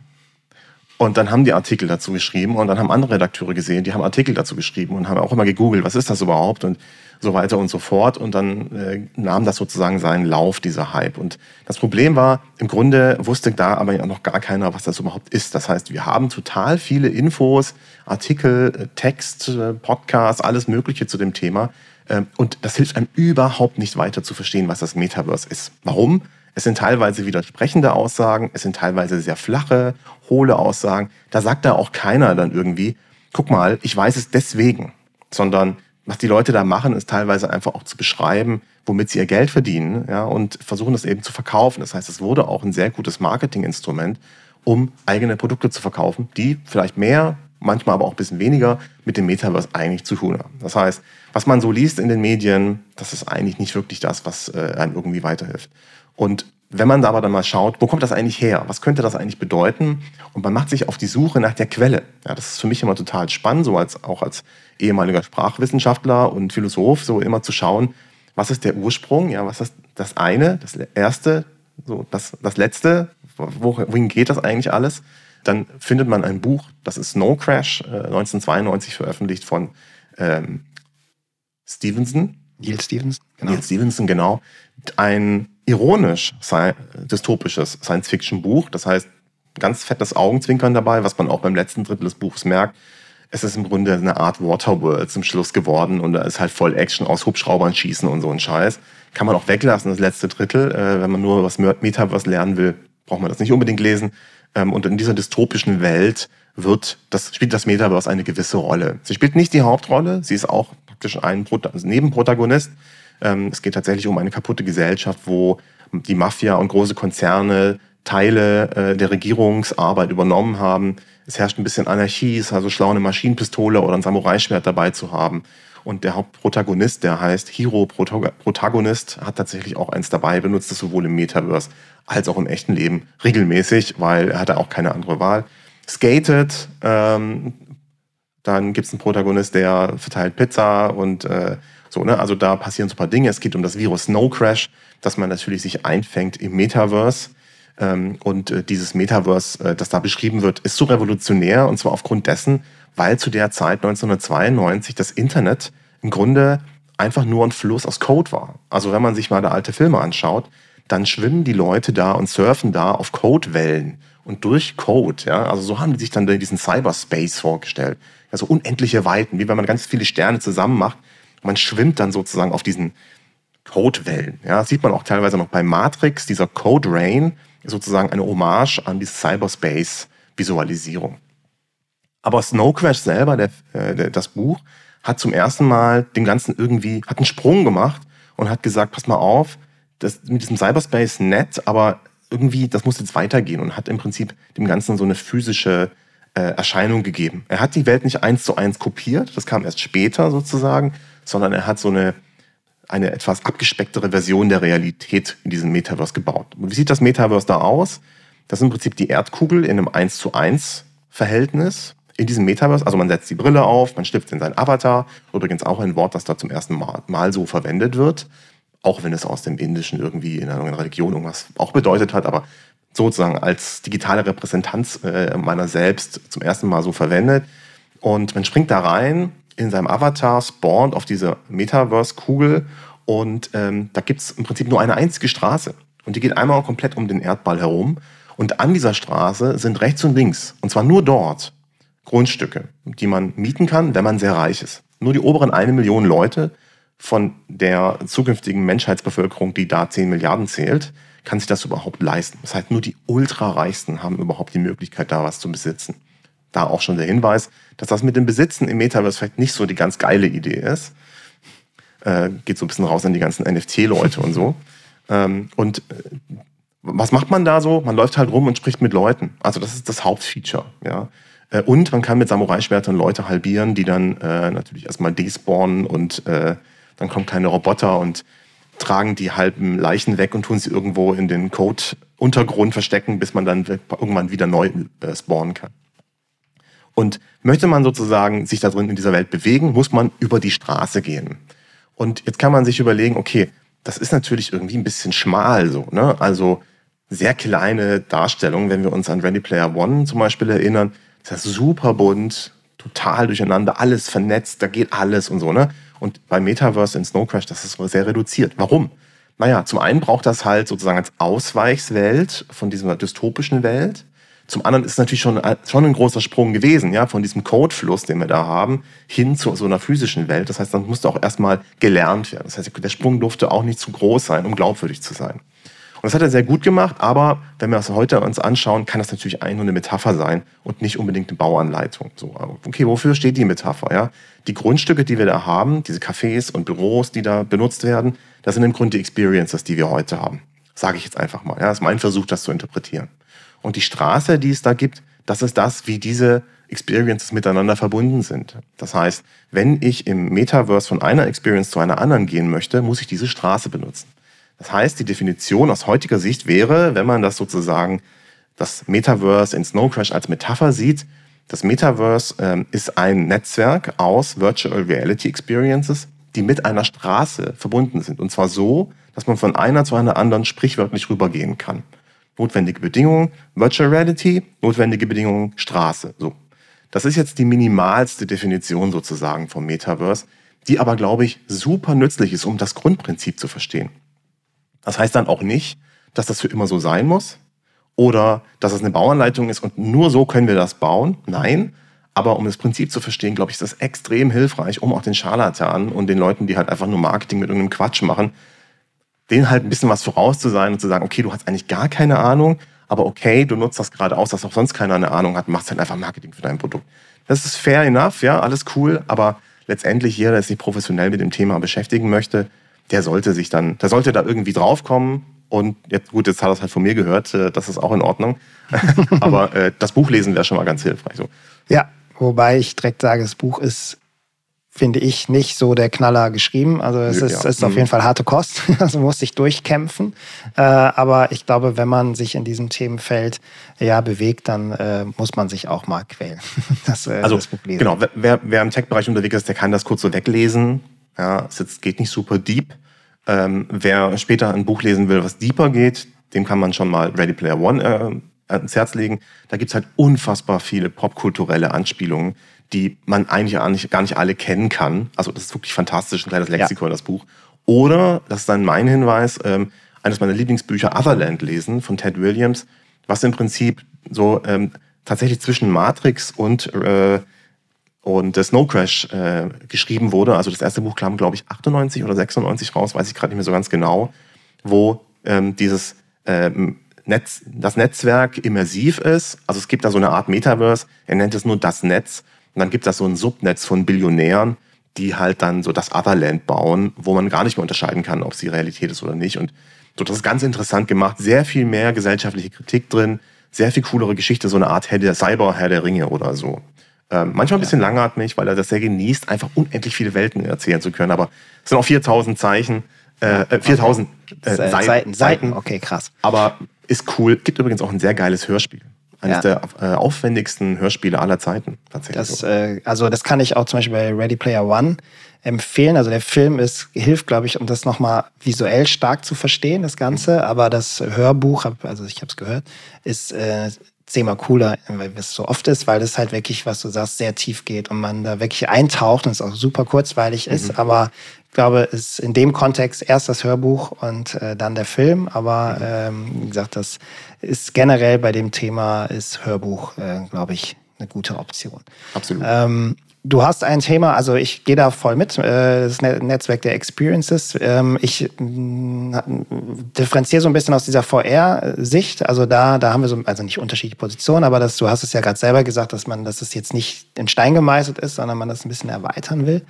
und dann haben die Artikel dazu geschrieben und dann haben andere Redakteure gesehen, die haben Artikel dazu geschrieben und haben auch immer gegoogelt, was ist das überhaupt und so weiter und so fort. Und dann äh, nahm das sozusagen seinen Lauf, dieser Hype. Und das Problem war, im Grunde wusste da aber noch gar keiner, was das überhaupt ist. Das heißt, wir haben total viele Infos, Artikel, äh, Text, äh, Podcasts, alles Mögliche zu dem Thema. Ähm, und das hilft einem überhaupt nicht weiter zu verstehen, was das Metaverse ist. Warum? Es sind teilweise widersprechende Aussagen, es sind teilweise sehr flache, hohle Aussagen. Da sagt da auch keiner dann irgendwie, guck mal, ich weiß es deswegen, sondern was die Leute da machen, ist teilweise einfach auch zu beschreiben, womit sie ihr Geld verdienen ja, und versuchen das eben zu verkaufen. Das heißt, es wurde auch ein sehr gutes Marketinginstrument, um eigene Produkte zu verkaufen, die vielleicht mehr, manchmal aber auch ein bisschen weniger mit dem Metaverse eigentlich zu tun haben. Das heißt, was man so liest in den Medien, das ist eigentlich nicht wirklich das, was äh, einem irgendwie weiterhilft. Und wenn man da aber dann mal schaut, wo kommt das eigentlich her? Was könnte das eigentlich bedeuten? Und man macht sich auf die Suche nach der Quelle. Ja, das ist für mich immer total spannend, so als, auch als ehemaliger Sprachwissenschaftler und Philosoph, so immer zu schauen, was ist der Ursprung? Ja, was ist das eine, das erste, so das, das letzte? Wohin geht das eigentlich alles? Dann findet man ein Buch, das ist Snow Crash, äh, 1992 veröffentlicht von ähm, Stevenson. Neil Stevenson, genau. Neil Stevenson, genau. Ein ironisch dystopisches Science-Fiction-Buch. Das heißt, ganz fettes Augenzwinkern dabei, was man auch beim letzten Drittel des Buches merkt. Es ist im Grunde eine Art Waterworld zum Schluss geworden und da ist halt voll Action aus Hubschraubern schießen und so ein Scheiß. Kann man auch weglassen, das letzte Drittel. Äh, wenn man nur was Metaverse lernen will, braucht man das nicht unbedingt lesen. Ähm, und in dieser dystopischen Welt wird das, spielt das Metaverse eine gewisse Rolle. Sie spielt nicht die Hauptrolle, sie ist auch praktisch ein also Nebenprotagonist, es geht tatsächlich um eine kaputte Gesellschaft, wo die Mafia und große Konzerne Teile äh, der Regierungsarbeit übernommen haben. Es herrscht ein bisschen Anarchie, es ist also schlau, eine Maschinenpistole oder ein Samurai-Schwert dabei zu haben. Und der Hauptprotagonist, der heißt Hero Protagonist, hat tatsächlich auch eins dabei, benutzt es sowohl im Metaverse als auch im echten Leben regelmäßig, weil er hatte auch keine andere Wahl. Skated, ähm, dann gibt es einen Protagonist, der verteilt Pizza und äh, So, ne? Also da passieren so ein paar Dinge. Es geht um das Virus Snow Crash, dass man natürlich sich einfängt im Metaverse. Ähm, und äh, dieses Metaverse, äh, das da beschrieben wird, ist so revolutionär und zwar aufgrund dessen, weil zu der Zeit 1992 das Internet im Grunde einfach nur ein Fluss aus Code war. Also wenn man sich mal da alte Filme anschaut, dann schwimmen die Leute da und surfen da auf Codewellen und durch Code, ja, also so haben die sich dann diesen Cyberspace vorgestellt. Also unendliche Weiten, wie wenn man ganz viele Sterne zusammen macht. Man schwimmt dann sozusagen auf diesen Codewellen. Ja, das sieht man auch teilweise noch bei Matrix. Dieser Code Rain ist sozusagen eine Hommage an die Cyberspace-Visualisierung. Aber Snow Crash selber, der, äh, das Buch, hat zum ersten Mal dem Ganzen irgendwie, hat einen Sprung gemacht und hat gesagt, pass mal auf, das mit diesem Cyberspace nett, aber irgendwie, das muss jetzt weitergehen und hat im Prinzip dem Ganzen so eine physische äh, Erscheinung gegeben. Er hat die Welt nicht eins zu eins kopiert, das kam erst später sozusagen, sondern er hat so eine, eine etwas abgespecktere Version der Realität in diesem Metaverse gebaut. Und wie sieht das Metaverse da aus? Das ist im Prinzip die Erdkugel in einem 1 zu 1 Verhältnis in diesem Metaverse, also man setzt die Brille auf, man schlüpft in seinen Avatar, übrigens auch ein Wort, das da zum ersten Mal, Mal so verwendet wird, auch wenn es aus dem Indischen irgendwie in einer Religion irgendwas auch bedeutet hat, aber sozusagen als digitale Repräsentanz äh, meiner selbst zum ersten Mal so verwendet. Und man springt da rein in seinem Avatar, spawnt auf diese Metaverse-Kugel und ähm, da gibt's im Prinzip nur eine einzige Straße. Und die geht einmal komplett um den Erdball herum. Und an dieser Straße sind rechts und links, und zwar nur dort, Grundstücke, die man mieten kann, wenn man sehr reich ist. Nur die oberen eine Million Leute von der zukünftigen Menschheitsbevölkerung, die da 10 Milliarden zählt, kann sich das überhaupt leisten. Das heißt, nur die Ultrareichsten haben überhaupt die Möglichkeit, da was zu besitzen. Da auch schon der Hinweis, dass das mit dem Besitzen im Metaverse vielleicht nicht so die ganz geile Idee ist. Äh, geht so ein bisschen raus an die ganzen NFT-Leute und so. [LAUGHS] Ähm, und äh, was macht man da so? Man läuft halt rum und spricht mit Leuten. Also das ist das Hauptfeature. Ja. Äh, und man kann mit Samurai-Schwertern Leute halbieren, die dann äh, natürlich erstmal despawnen und äh, dann kommen kleine Roboter und tragen die halben Leichen weg und tun sie irgendwo in den Code-Untergrund verstecken, bis man dann irgendwann wieder neu äh, spawnen kann. Und möchte man sozusagen sich da drin in dieser Welt bewegen, muss man über die Straße gehen. Und jetzt kann man sich überlegen, okay, das ist natürlich irgendwie ein bisschen schmal so, ne? Also sehr kleine Darstellungen, wenn wir uns an Ready Player One zum Beispiel erinnern, das ist super bunt, total durcheinander, alles vernetzt, da geht alles und so, ne? Und bei Metaverse in Snow Crash, das ist sehr reduziert. Warum? Naja, zum einen braucht das halt sozusagen als Ausweichswelt von dieser dystopischen Welt. Zum anderen ist es natürlich schon, schon ein großer Sprung gewesen, ja, von diesem Codefluss, den wir da haben, hin zu so einer physischen Welt. Das heißt, dann musste auch erstmal gelernt werden. Das heißt, der Sprung durfte auch nicht zu groß sein, um glaubwürdig zu sein. Und das hat er sehr gut gemacht, aber wenn wir das heute uns anschauen, kann das natürlich eigentlich nur eine Metapher sein und nicht unbedingt eine Bauanleitung. So, okay, wofür steht die Metapher? Ja? Die Grundstücke, die wir da haben, diese Cafés und Büros, die da benutzt werden, das sind im Grunde die Experiences, die wir heute haben. Sage ich jetzt einfach mal. Ja? Das ist mein Versuch, das zu interpretieren. Und die Straße, die es da gibt, das ist das, wie diese Experiences miteinander verbunden sind. Das heißt, wenn ich im Metaverse von einer Experience zu einer anderen gehen möchte, muss ich diese Straße benutzen. Das heißt, die Definition aus heutiger Sicht wäre, wenn man das sozusagen das Metaverse in Snow Crash als Metapher sieht, das Metaverse ähm, ist ein Netzwerk aus Virtual Reality Experiences, die mit einer Straße verbunden sind. Und zwar so, dass man von einer zu einer anderen sprichwörtlich rübergehen kann. Notwendige Bedingungen, Virtual Reality, notwendige Bedingungen, Straße. So. Das ist jetzt die minimalste Definition sozusagen vom Metaverse, die aber, glaube ich, super nützlich ist, um das Grundprinzip zu verstehen. Das heißt dann auch nicht, dass das für immer so sein muss oder dass es eine Bauanleitung ist und nur so können wir das bauen. Nein. Aber um das Prinzip zu verstehen, glaube ich, ist das extrem hilfreich, um auch den Scharlatanen und den Leuten, die halt einfach nur Marketing mit irgendeinem Quatsch machen, denen halt ein bisschen was voraus zu sein und zu sagen, okay, du hast eigentlich gar keine Ahnung, aber okay, du nutzt das gerade aus, dass auch sonst keiner eine Ahnung hat, machst halt einfach Marketing für dein Produkt. Das ist fair enough, ja, alles cool, aber letztendlich jeder, der sich professionell mit dem Thema beschäftigen möchte, der sollte sich dann, der sollte da irgendwie draufkommen. Und jetzt, gut, jetzt hat er es halt von mir gehört, äh, das ist auch in Ordnung. [LAUGHS] Aber äh, das Buch lesen wäre schon mal ganz hilfreich. So. Ja, wobei ich direkt sage, das Buch ist finde ich, nicht so der Knaller geschrieben. Also es ja, ist, ist auf mhm. jeden Fall harte Kost. [LAUGHS] Also muss sich durchkämpfen. Äh, aber ich glaube, wenn man sich in diesem Themenfeld ja bewegt, dann äh, muss man sich auch mal quälen. [LAUGHS] das, äh, also, das. Genau, wer, wer im Tech-Bereich unterwegs ist, der kann das kurz so weglesen Ja, es jetzt geht nicht super deep. Ähm, wer später ein Buch lesen will, was deeper geht, dem kann man schon mal Ready Player One äh, ans Herz legen. Da gibt's halt unfassbar viele popkulturelle Anspielungen, die man eigentlich gar nicht, gar nicht alle kennen kann. Also das ist wirklich fantastisch, ein kleines Lexikon, ja. das Buch. Oder, das ist dann mein Hinweis, ähm, eines meiner Lieblingsbücher Otherland lesen von Ted Williams, was im Prinzip so ähm, tatsächlich zwischen Matrix und äh, und Snow Crash äh, geschrieben wurde. Also das erste Buch kam, glaube ich, 98 oder 96 raus, weiß ich gerade nicht mehr so ganz genau, wo ähm, dieses ähm, Netz, das Netzwerk immersiv ist. Also es gibt da so eine Art Metaverse, er nennt es nur das Netz. Und dann gibt es da so ein Subnetz von Billionären, die halt dann so das Otherland bauen, wo man gar nicht mehr unterscheiden kann, ob es die Realität ist oder nicht. Und so, das ist ganz interessant gemacht. Sehr viel mehr gesellschaftliche Kritik drin, sehr viel coolere Geschichte, so eine Art Herr der Cyber, Herr der Ringe oder so. Ähm, manchmal ein bisschen ja. langatmig, weil er das sehr genießt, einfach unendlich viele Welten erzählen zu können. Aber es sind auch 4000 Zeichen, äh, 4000 äh, äh Seiten, Seiten. Seiten. Okay, krass. Aber ist cool. Gibt übrigens auch ein sehr geiles Hörspiel. Eines ja. der äh, aufwendigsten Hörspiele aller Zeiten, tatsächlich. Das, äh, also, das kann ich auch zum Beispiel bei Ready Player One empfehlen. Also der Film ist, hilft, glaube ich, um das nochmal visuell stark zu verstehen, das Ganze. Aber das Hörbuch, also ich habe es gehört, ist äh, zehnmal cooler, weil es so oft ist, weil es halt wirklich, was du sagst, sehr tief geht und man da wirklich eintaucht und es auch super kurzweilig ist. Mhm. Aber ich glaube, es ist in dem Kontext erst das Hörbuch und äh, dann der Film. Aber mhm. ähm, wie gesagt, das ist generell bei dem Thema ist Hörbuch, äh, glaube ich, eine gute Option. Absolut. Ähm, Du hast ein Thema, also ich gehe da voll mit, äh, das Netzwerk der Experiences. Ähm, ich mm, differenziere so ein bisschen aus dieser VR-Sicht. Also da, da haben wir so, also nicht unterschiedliche Positionen, aber das, du hast es ja gerade selber gesagt, dass man, dass es jetzt nicht in Stein gemeißelt ist, sondern man das ein bisschen erweitern will.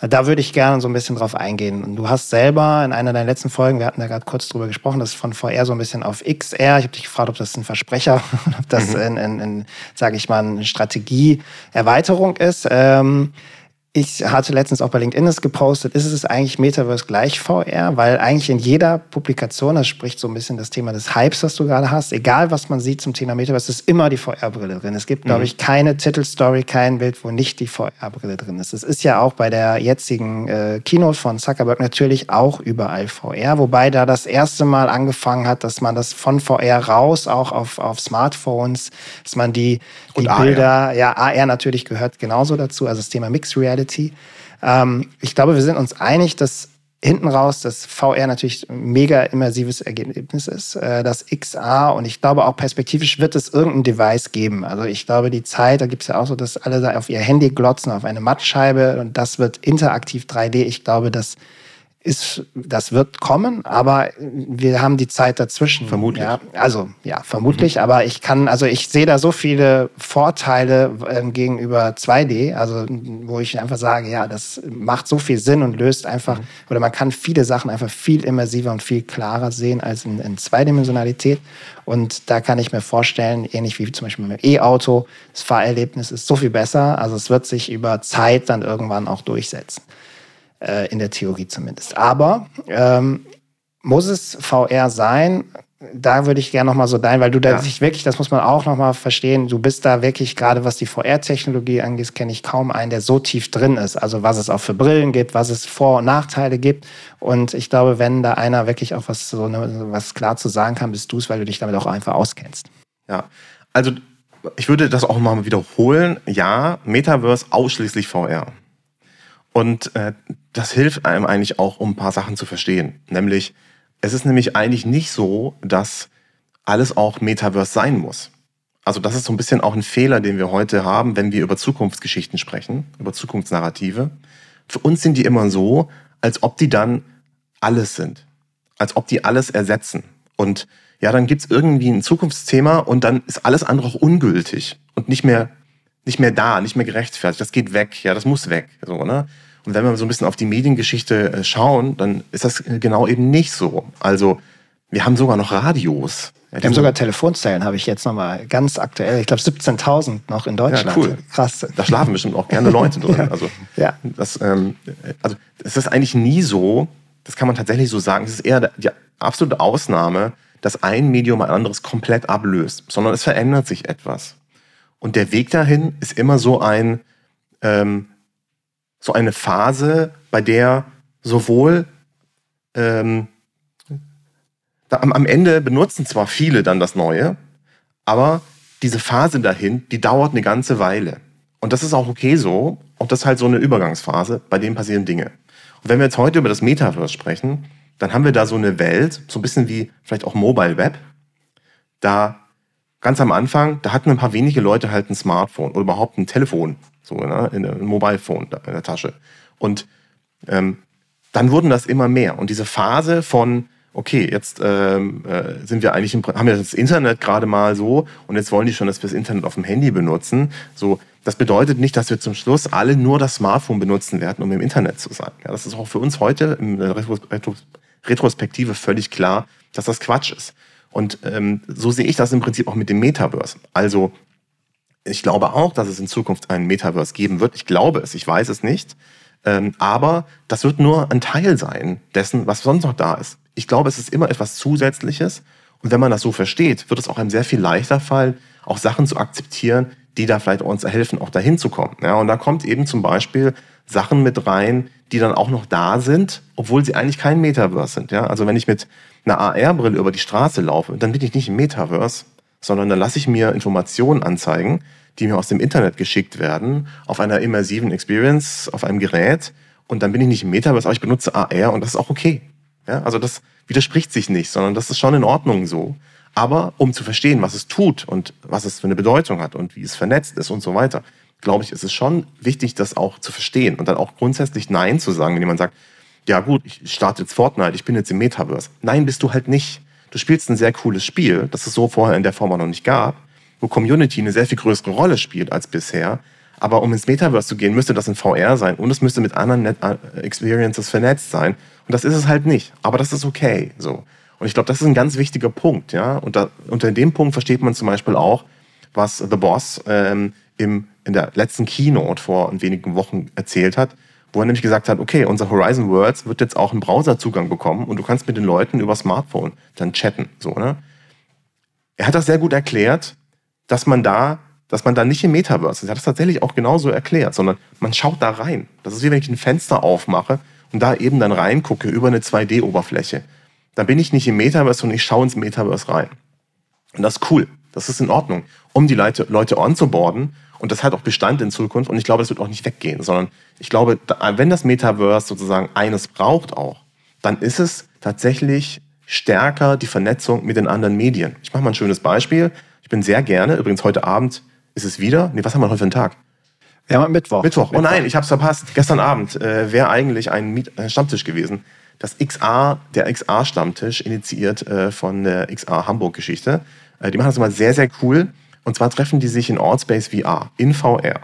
Da würde ich gerne so ein bisschen drauf eingehen. Und du hast selber in einer deiner letzten Folgen, wir hatten da gerade kurz drüber gesprochen, das von VR so ein bisschen auf XR. Ich habe dich gefragt, ob das ein Versprecher, [LAUGHS] ob das mhm. in, in, in sage ich mal, eine Strategieerweiterung ist. Ähm, ich hatte letztens auch bei LinkedIn es gepostet, ist es eigentlich Metaverse gleich VR? Weil eigentlich in jeder Publikation, das spricht so ein bisschen das Thema des Hypes, das du gerade hast, egal was man sieht zum Thema Metaverse, ist immer die VR-Brille drin. Es gibt, mhm. glaube ich, keine Titelstory, kein Bild, wo nicht die VR-Brille drin ist. Es ist ja auch bei der jetzigen äh, Keynote von Zuckerberg natürlich auch überall VR, wobei da das erste Mal angefangen hat, dass man das von VR raus auch auf, auf Smartphones, dass man die, die Bilder, ja, AR natürlich gehört genauso dazu, also das Thema Mixed Reality Reality. Ähm, ich glaube, wir sind uns einig, dass hinten raus das VR natürlich ein mega immersives Ergebnis ist, äh, das XR und ich glaube auch perspektivisch wird es irgendein Device geben. Also ich glaube, die Zeit, da gibt es ja auch so, dass alle da auf ihr Handy glotzen, auf eine Mattscheibe und das wird interaktiv 3D. Ich glaube, dass ist, das wird kommen, aber wir haben die Zeit dazwischen. Vermutlich. Ja, also ja, vermutlich. Mhm. Aber ich kann, also ich sehe da so viele Vorteile ähm, gegenüber 2D, also wo ich einfach sage, ja, das macht so viel Sinn und löst einfach, mhm. oder man kann viele Sachen einfach viel immersiver und viel klarer sehen als in, in Zweidimensionalität. Und da kann ich mir vorstellen, ähnlich wie zum Beispiel mit dem E-Auto, das Fahrerlebnis ist so viel besser. Also es wird sich über Zeit dann irgendwann auch durchsetzen äh, in der Theorie zumindest. Aber ähm, muss es VR sein? Da würde ich gerne nochmal so dein, weil du da ja. sich wirklich, das muss man auch nochmal verstehen, du bist da wirklich, gerade was die VR-Technologie angeht, kenne ich kaum einen, der so tief drin ist. Also was es auch für Brillen gibt, was es Vor- und Nachteile gibt. Und ich glaube, wenn da einer wirklich auch was, so ne, was klar zu sagen kann, bist du es, weil du dich damit auch einfach auskennst. Ja, also ich würde das auch mal wiederholen. Ja, Metaverse ausschließlich VR. Und äh, das hilft einem eigentlich auch, um ein paar Sachen zu verstehen. Nämlich, es ist nämlich eigentlich nicht so, dass alles auch Metaverse sein muss. Also das ist so ein bisschen auch ein Fehler, den wir heute haben, wenn wir über Zukunftsgeschichten sprechen, über Zukunftsnarrative. Für uns sind die immer so, als ob die dann alles sind. Als ob die alles ersetzen. Und ja, dann gibt's irgendwie ein Zukunftsthema und dann ist alles andere auch ungültig und nicht mehr, nicht mehr da, nicht mehr gerechtfertigt. Das geht weg, ja, das muss weg. So, ne? Und wenn wir so ein bisschen auf die Mediengeschichte äh, schauen, dann ist das genau eben nicht so. Also wir haben sogar noch Radios. Wir haben sogar Telefonzellen, habe ich jetzt nochmal ganz aktuell. Ich glaube 17.000 noch in Deutschland. Ja, cool. Krass. Da schlafen bestimmt auch gerne Leute drin. [LAUGHS] Also, ja. das, ähm, also es ist eigentlich nie so, das kann man tatsächlich so sagen, es ist eher die absolute Ausnahme, dass ein Medium ein anderes komplett ablöst, sondern es verändert sich etwas. Und der Weg dahin ist immer so ein, ähm, so eine Phase, bei der sowohl ähm, da, am, am Ende benutzen zwar viele dann das Neue, aber diese Phase dahin, die dauert eine ganze Weile. Und das ist auch okay so. Und das ist halt so eine Übergangsphase, bei dem passieren Dinge. Und wenn wir jetzt heute über das Metaverse sprechen, dann haben wir da so eine Welt, so ein bisschen wie vielleicht auch Mobile Web. Da ganz am Anfang, da hatten ein paar wenige Leute halt ein Smartphone oder überhaupt ein Telefon, so ne, ein Mobile Phone in der Tasche. Und ähm, dann wurden das immer mehr. Und diese Phase von okay, jetzt ähm, äh, sind wir eigentlich im, haben wir das Internet gerade mal so und jetzt wollen die schon, dass wir das Internet auf dem Handy benutzen. So, das bedeutet nicht, dass wir zum Schluss alle nur das Smartphone benutzen werden, um im Internet zu sein. Ja, das ist auch für uns heute in der Retrospektive völlig klar, dass das Quatsch ist. Und ähm, so sehe ich das im Prinzip auch mit dem Metaverse. Also ich glaube auch, dass es in Zukunft ein Metaverse geben wird. Ich glaube es, ich weiß es nicht. Ähm, aber das wird nur ein Teil sein dessen, was sonst noch da ist ich glaube, es ist immer etwas Zusätzliches. Und wenn man das so versteht, wird es auch einem sehr viel leichter fallen, auch Sachen zu akzeptieren, die da vielleicht uns helfen, auch dahin zu kommen. Ja, und da kommt eben zum Beispiel Sachen mit rein, die dann auch noch da sind, obwohl sie eigentlich kein Metaverse sind. Ja, also wenn ich mit einer AR-Brille über die Straße laufe, dann bin ich nicht im Metaverse, sondern dann lasse ich mir Informationen anzeigen, die mir aus dem Internet geschickt werden, auf einer immersiven Experience, auf einem Gerät. Und dann bin ich nicht im Metaverse, aber ich benutze AR und das ist auch okay. Ja, also das widerspricht sich nicht, sondern das ist schon in Ordnung so. Aber um zu verstehen, was es tut und was es für eine Bedeutung hat und wie es vernetzt ist und so weiter, glaube ich, ist es schon wichtig, das auch zu verstehen und dann auch grundsätzlich Nein zu sagen, wenn jemand sagt, ja gut, ich starte jetzt Fortnite, ich bin jetzt im Metaverse. Nein, bist du halt nicht. Du spielst ein sehr cooles Spiel, das es so vorher in der Form noch nicht gab, wo Community eine sehr viel größere Rolle spielt als bisher. Aber um ins Metaverse zu gehen, müsste das in VR sein und es müsste mit anderen Net äh, Experiences vernetzt sein. Und das ist es halt nicht. Aber das ist okay. So. Und ich glaube, das ist ein ganz wichtiger Punkt. Ja? Und da, unter dem Punkt versteht man zum Beispiel auch, was The Boss ähm, im, in der letzten Keynote vor wenigen Wochen erzählt hat, wo er nämlich gesagt hat, okay, unser Horizon Worlds wird jetzt auch einen Browserzugang bekommen und du kannst mit den Leuten über Smartphone dann chatten. So, ne? Er hat das sehr gut erklärt, dass man da, dass man da nicht im Metaverse ist. Er hat das tatsächlich auch genauso erklärt, sondern man schaut da rein. Das ist wie wenn ich ein Fenster aufmache und da eben dann reingucke über eine 2D-Oberfläche, dann bin ich nicht im Metaverse und ich schaue ins Metaverse rein. Und das ist cool. Das ist in Ordnung, um die Leute, Leute onzuboarden. Und das hat auch Bestand in Zukunft. Und ich glaube, das wird auch nicht weggehen, sondern ich glaube, wenn das Metaverse sozusagen eines braucht auch, dann ist es tatsächlich stärker die Vernetzung mit den anderen Medien. Ich mache mal ein schönes Beispiel. Ich bin sehr gerne, übrigens heute Abend ist es wieder, nee, was haben wir heute für einen Tag? Wir haben Mittwoch. Mittwoch. Oh nein, ich habe es verpasst. Gestern Abend äh, wäre eigentlich ein Miet äh, Stammtisch gewesen. Das XA, der XA-Stammtisch, initiiert äh, von der XA Hamburg-Geschichte. Äh, die machen das immer sehr, sehr cool. Und zwar treffen die sich in Ortspace VR, in VR.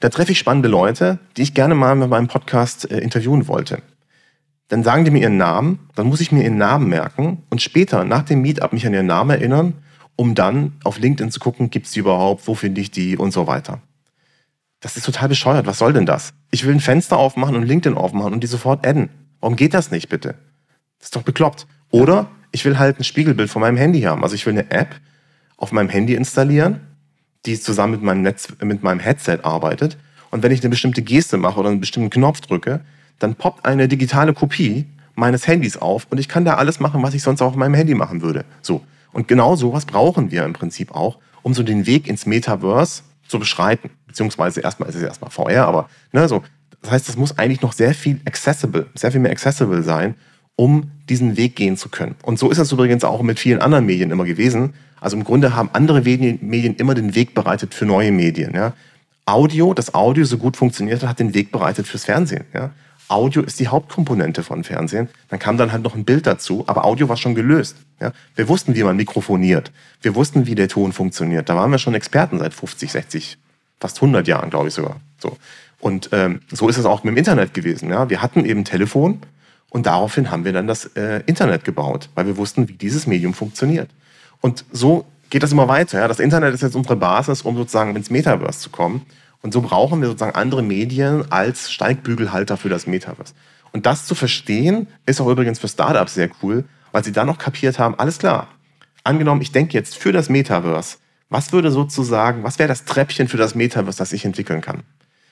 Da treffe ich spannende Leute, die ich gerne mal mit meinem Podcast äh, interviewen wollte. Dann sagen die mir ihren Namen, dann muss ich mir ihren Namen merken und später nach dem Meetup mich an ihren Namen erinnern, um dann auf LinkedIn zu gucken, gibt es die überhaupt, wo finde ich die und so weiter das ist total bescheuert. Was soll denn das? Ich will ein Fenster aufmachen und LinkedIn aufmachen und die sofort adden. Warum geht das nicht, bitte? Das ist doch bekloppt. Oder ich will halt ein Spiegelbild von meinem Handy haben. Also ich will eine App auf meinem Handy installieren, die zusammen mit meinem, Netz, mit meinem Headset arbeitet. Und wenn ich eine bestimmte Geste mache oder einen bestimmten Knopf drücke, dann poppt eine digitale Kopie meines Handys auf und ich kann da alles machen, was ich sonst auch auf meinem Handy machen würde. So. Und genau sowas brauchen wir im Prinzip auch, um so den Weg ins Metaverse zu beschreiten. Beziehungsweise erstmal ist es erstmal VR, aber ne, so. Das heißt, es muss eigentlich noch sehr viel accessible, sehr viel mehr accessible sein, um diesen Weg gehen zu können. Und so ist es übrigens auch mit vielen anderen Medien immer gewesen. Also im Grunde haben andere Medien immer den Weg bereitet für neue Medien. Ja. Audio, das Audio so gut funktioniert hat, hat den Weg bereitet fürs Fernsehen. Ja. Audio ist die Hauptkomponente von Fernsehen. Dann kam dann halt noch ein Bild dazu, aber Audio war schon gelöst. Ja? Wir wussten, wie man mikrofoniert. Wir wussten, wie der Ton funktioniert. Da waren wir schon Experten seit 50, 60, fast 100 Jahren, glaube ich sogar. So. Und ähm, so ist es auch mit dem Internet gewesen. Ja? Wir hatten eben Telefon und daraufhin haben wir dann das äh, Internet gebaut, weil wir wussten, wie dieses Medium funktioniert. Und so geht das immer weiter. Ja? Das Internet ist jetzt unsere Basis, um sozusagen ins Metaverse zu kommen. Und so brauchen wir sozusagen andere Medien als Steigbügelhalter für das Metaverse. Und das zu verstehen, ist auch übrigens für Startups sehr cool, weil sie dann noch kapiert haben, alles klar, angenommen, ich denke jetzt für das Metaverse, was würde sozusagen, was wäre das Treppchen für das Metaverse, das ich entwickeln kann?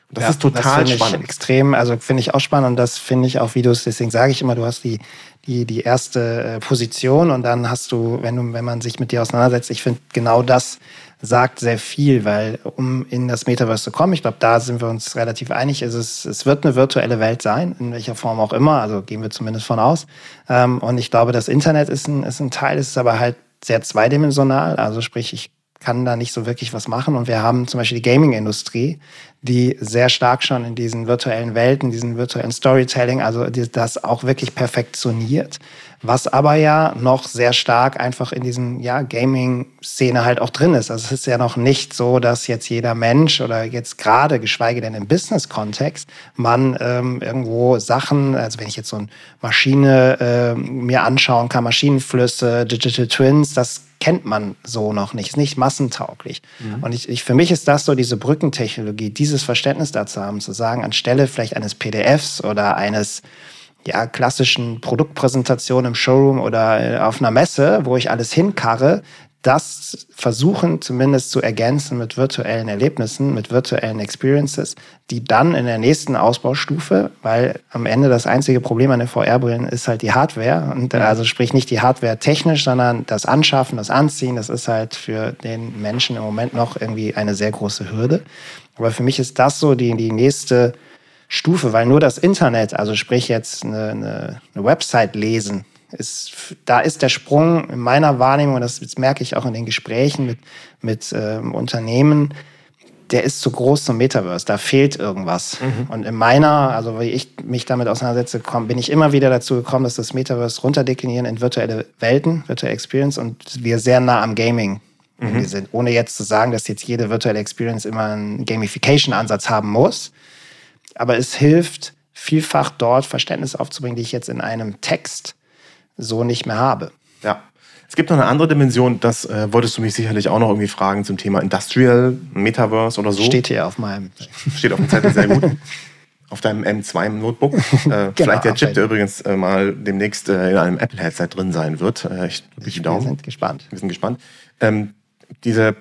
Und das ja, ist total das spannend. Ich extrem, also finde ich auch spannend und das finde ich auch, wie du es, deswegen sage ich immer, du hast die, die, die erste äh, Position und dann hast du, wenn du, wenn man sich mit dir auseinandersetzt, ich finde genau das sagt sehr viel, weil um in das Metaverse zu kommen, ich glaube, da sind wir uns relativ einig, ist es, es wird eine virtuelle Welt sein, in welcher Form auch immer, also gehen wir zumindest von aus. Ähm, und ich glaube, das Internet ist ein, ist ein Teil, ist aber halt sehr zweidimensional, also sprich, ich kann da nicht so wirklich was machen. Und wir haben zum Beispiel die Gaming-Industrie, die sehr stark schon in diesen virtuellen Welten, diesen virtuellen Storytelling, also das auch wirklich perfektioniert. Was aber ja noch sehr stark einfach in diesen ja, Gaming-Szene halt auch drin ist. Also es ist ja noch nicht so, dass jetzt jeder Mensch oder jetzt gerade, geschweige denn im Business-Kontext, man ähm, irgendwo Sachen, also wenn ich jetzt so eine Maschine äh, mir anschauen kann, Maschinenflüsse, Digital Twins, das kennt man so noch nicht, ist nicht massentauglich. Mhm. Und ich, ich, für mich ist das so diese Brückentechnologie, dieses Verständnis dazu haben, zu sagen, anstelle vielleicht eines PDFs oder eines ja, klassischen Produktpräsentation im Showroom oder äh, auf einer Messe, wo ich alles hinkarre, das versuchen zumindest zu ergänzen mit virtuellen Erlebnissen, mit virtuellen Experiences, die dann in der nächsten Ausbaustufe, weil am Ende das einzige Problem an den VR-Brillen ist halt die Hardware. Und also sprich nicht die Hardware technisch, sondern das Anschaffen, das Anziehen, das ist halt für den Menschen im Moment noch irgendwie eine sehr große Hürde. Aber für mich ist das so die, die nächste Stufe, weil nur das Internet, also sprich jetzt eine, eine, eine Website lesen, ist, da ist der Sprung in meiner Wahrnehmung, und das, das merke ich auch in den Gesprächen mit, mit ähm, Unternehmen, der ist zu groß zum Metaverse. Da fehlt irgendwas. Mhm. Und in meiner, also wie ich mich damit auseinandersetze, komm, bin ich immer wieder dazu gekommen, dass das Metaverse runterdeklinieren in virtuelle Welten, virtuelle Experience und wir sehr nah am Gaming mhm. sind. Ohne jetzt zu sagen, dass jetzt jede virtuelle Experience immer einen Gamification-Ansatz haben muss. Aber es hilft vielfach dort Verständnis aufzubringen, die ich jetzt in einem Text so nicht mehr habe. Ja. Es gibt noch eine andere Dimension, das äh, wolltest du mich sicherlich auch noch irgendwie fragen zum Thema Industrial, Metaverse oder so. Steht hier auf meinem. Steht auf dem Zettel, sehr gut. [LAUGHS] auf deinem M2 Notebook. Äh, [LAUGHS] genau, vielleicht der Chip, der übrigens äh, mal demnächst äh, in einem Apple-Headset drin sein wird. Äh, ich drücke die Daumen. Wir sind gespannt. Wir sind gespannt. Ähm, diese,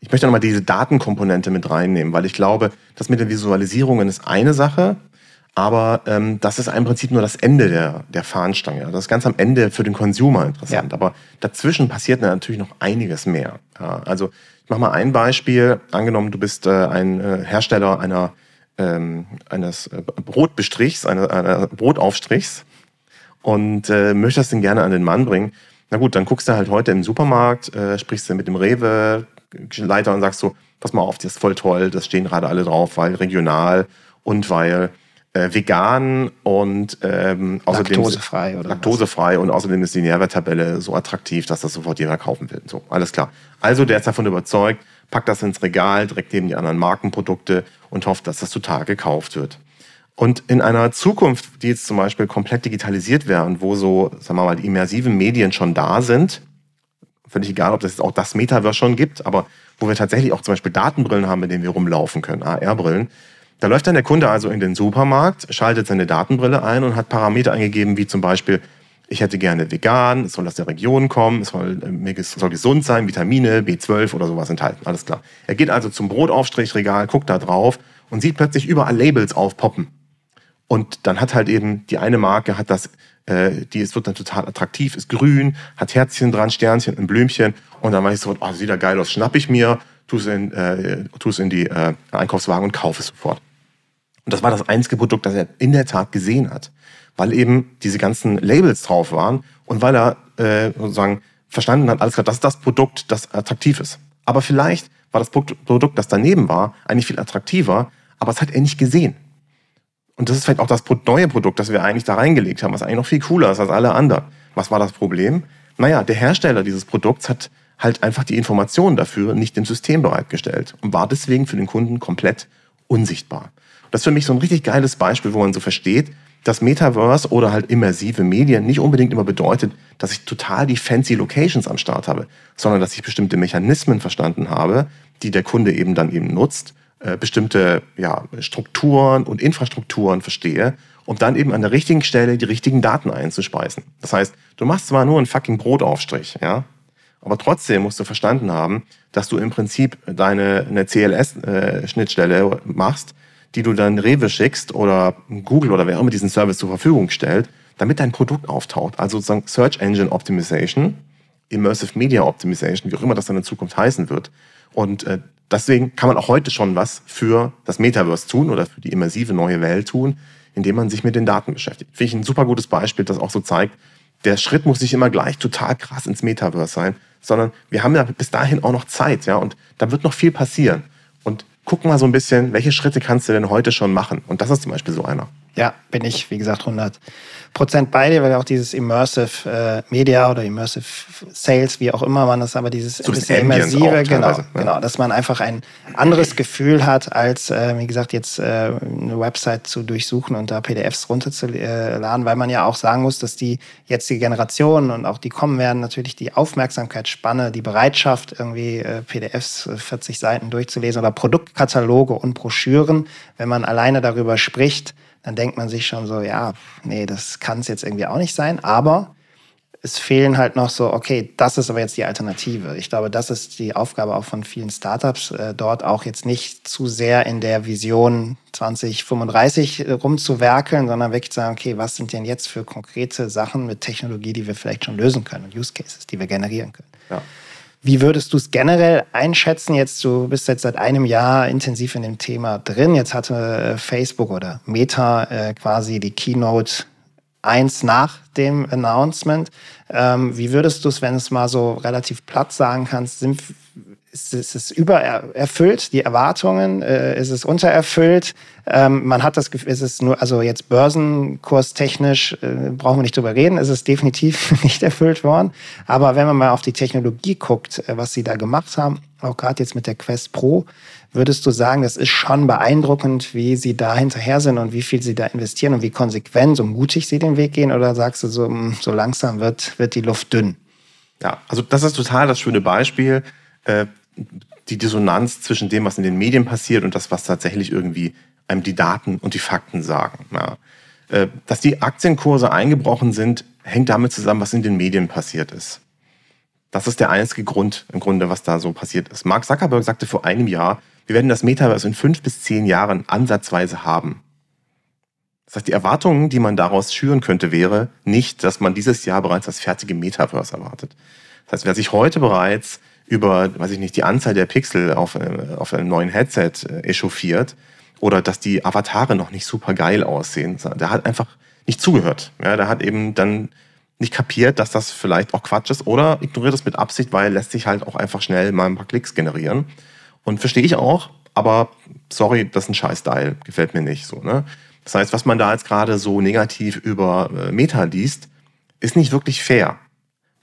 ich möchte nochmal diese Datenkomponente mit reinnehmen, weil ich glaube, das mit den Visualisierungen ist eine Sache. Aber ähm, das ist im Prinzip nur das Ende der, der Fahnenstange. Das ist ganz am Ende für den Consumer interessant. Ja. Aber dazwischen passiert natürlich noch einiges mehr. Ja, also ich mache mal ein Beispiel. Angenommen, du bist äh, ein äh, Hersteller einer, ähm, eines äh, Brotbestrichs, einer, einer Brotaufstrichs und äh, möchtest den gerne an den Mann bringen. Na gut, dann guckst du halt heute im Supermarkt, äh, sprichst du mit dem Rewe-Leiter und sagst so, pass mal auf, das ist voll toll, das stehen gerade alle drauf, weil regional und weil äh, vegan und ähm, außerdem laktosefrei oder laktosefrei was? und außerdem ist die Nährwerttabelle so attraktiv, dass das sofort jeder kaufen will. So, alles klar. Also der ist davon überzeugt, packt das ins Regal, direkt neben die anderen Markenprodukte und hofft, dass das total gekauft wird. Und in einer Zukunft, die jetzt zum Beispiel komplett digitalisiert wäre und wo so, sagen wir mal, die immersiven Medien schon da sind, völlig egal, ob das auch das Metaverse schon gibt, aber wo wir tatsächlich auch zum Beispiel Datenbrillen haben, mit denen wir rumlaufen können, AR-Brillen, da läuft dann der Kunde also in den Supermarkt, schaltet seine Datenbrille ein und hat Parameter eingegeben, wie zum Beispiel, ich hätte gerne vegan, es soll aus der Region kommen, es soll, äh, es soll gesund sein, Vitamine, B12 oder sowas enthalten. Alles klar. Er geht also zum Brotaufstrichregal, guckt da drauf und sieht plötzlich überall Labels aufpoppen. Und dann hat halt eben die eine Marke, hat das, äh, die ist, wird dann total attraktiv, ist grün, hat Herzchen dran, Sternchen, ein Blümchen. Und dann weiß ich so, oh, sieht ja geil aus, schnapp ich mir tu es in, äh, tu es in die äh, Einkaufswagen und kauf es sofort. Und das war das einzige Produkt, das er in der Tat gesehen hat, weil eben diese ganzen Labels drauf waren und weil er äh, sozusagen verstanden hat, alles klar, das ist das Produkt, das attraktiv ist. Aber vielleicht war das Produkt, das daneben war, eigentlich viel attraktiver, aber es hat er nicht gesehen. Und das ist vielleicht auch das neue Produkt, das wir eigentlich da reingelegt haben, was eigentlich noch viel cooler ist als alle anderen. Was war das Problem? Naja, der Hersteller dieses Produkts hat halt einfach die Informationen dafür nicht im System bereitgestellt und war deswegen für den Kunden komplett unsichtbar. Das ist für mich so ein richtig geiles Beispiel, wo man so versteht, dass Metaverse oder halt immersive Medien nicht unbedingt immer bedeutet, dass ich total die fancy Locations am Start habe, sondern dass ich bestimmte Mechanismen verstanden habe, die der Kunde eben dann eben nutzt, äh, bestimmte ja, Strukturen und Infrastrukturen verstehe, um dann eben an der richtigen Stelle die richtigen Daten einzuspeisen. Das heißt, du machst zwar nur einen fucking Brotaufstrich, ja, aber trotzdem musst du verstanden haben, dass du im Prinzip deine eine CLS-Schnittstelle machst, die du dann Rewe schickst oder Google oder wer auch immer diesen Service zur Verfügung stellt, damit dein Produkt auftaucht. Also sozusagen Search Engine Optimization, Immersive Media Optimization, wie auch immer das dann in Zukunft heißen wird. Und äh, deswegen kann man auch heute schon was für das Metaverse tun oder für die immersive neue Welt tun, indem man sich mit den Daten beschäftigt. Finde ich ein super gutes Beispiel, das auch so zeigt, der Schritt muss nicht immer gleich total krass ins Metaverse sein, sondern wir haben ja bis dahin auch noch Zeit, ja, und da wird noch viel passieren. Und guck mal so ein bisschen, welche Schritte kannst du denn heute schon machen? Und das ist zum Beispiel so einer. Ja, bin ich, wie gesagt, 100 Prozent bei dir, weil auch dieses Immersive äh, Media oder Immersive Sales, wie auch immer man das, aber dieses so bisschen Immersive, genau, ja. genau, dass man einfach ein anderes Gefühl hat, als, äh, wie gesagt, jetzt äh, eine Website zu durchsuchen und da PDFs runterzuladen, weil man ja auch sagen muss, dass die jetzige Generation und auch die kommen werden, natürlich die Aufmerksamkeitsspanne, die Bereitschaft, irgendwie äh, PDFs 40 äh, Seiten durchzulesen oder Produktkataloge und Broschüren, wenn man alleine darüber spricht, dann denkt man sich schon so, ja, nee, das kann es jetzt irgendwie auch nicht sein. Aber es fehlen halt noch so, okay, das ist aber jetzt die Alternative. Ich glaube, das ist die Aufgabe auch von vielen Startups, äh, dort auch jetzt nicht zu sehr in der Vision 2035 rumzuwerkeln, sondern wirklich zu sagen, okay, was sind denn jetzt für konkrete Sachen mit Technologie, die wir vielleicht schon lösen können und Use Cases, die wir generieren können. Ja. Wie würdest du es generell einschätzen? Jetzt, du bist jetzt seit einem Jahr intensiv in dem Thema drin. Jetzt hatte äh, Facebook oder Meta äh, quasi die Keynote eins nach dem Announcement. Ähm, wie würdest du es, wenn es mal so relativ platt sagen kannst, sind, ist, ist es übererfüllt, die Erwartungen? Äh, ist es untererfüllt? Ähm, man hat das Gefühl, ist es nur, also jetzt börsenkurstechnisch äh, brauchen wir nicht drüber reden, ist es definitiv [LAUGHS] nicht erfüllt worden. Aber wenn man mal auf die Technologie guckt, äh, was sie da gemacht haben, auch gerade jetzt mit der Quest Pro, würdest du sagen, das ist schon beeindruckend, wie sie da hinterher sind und wie viel sie da investieren und wie konsequent und mutig sie den Weg gehen? Oder sagst du so, hm, so langsam wird, wird die Luft dünn? Ja, also das ist total das schöne Beispiel. Die Dissonanz zwischen dem, was in den Medien passiert und das, was tatsächlich irgendwie einem die Daten und die Fakten sagen. Ja. Äh, dass die Aktienkurse eingebrochen sind, hängt damit zusammen, was in den Medien passiert ist. Das ist der einzige Grund im Grunde, was da so passiert ist. Mark Zuckerberg sagte vor einem Jahr, wir werden das Metaverse in fünf bis zehn Jahren ansatzweise haben. Das heißt, die Erwartungen, die man daraus schüren könnte, wäre nicht, dass man dieses Jahr bereits das fertige Metaverse erwartet. Das heißt, wer sich heute bereits über, weiß ich nicht, die Anzahl der Pixel auf, äh, auf einem neuen Headset äh, echauffiert oder dass die Avatare noch nicht super geil aussehen. Der hat einfach nicht zugehört. Ja, der hat eben dann nicht kapiert, dass das vielleicht auch Quatsch ist oder ignoriert es mit Absicht, weil lässt sich halt auch einfach schnell mal ein paar Klicks generieren. Und verstehe ich auch, aber sorry, das ist ein Scheiß-Style, gefällt mir nicht so. Ne? Das heißt, was man da jetzt gerade so negativ über äh, Meta liest, ist nicht wirklich fair.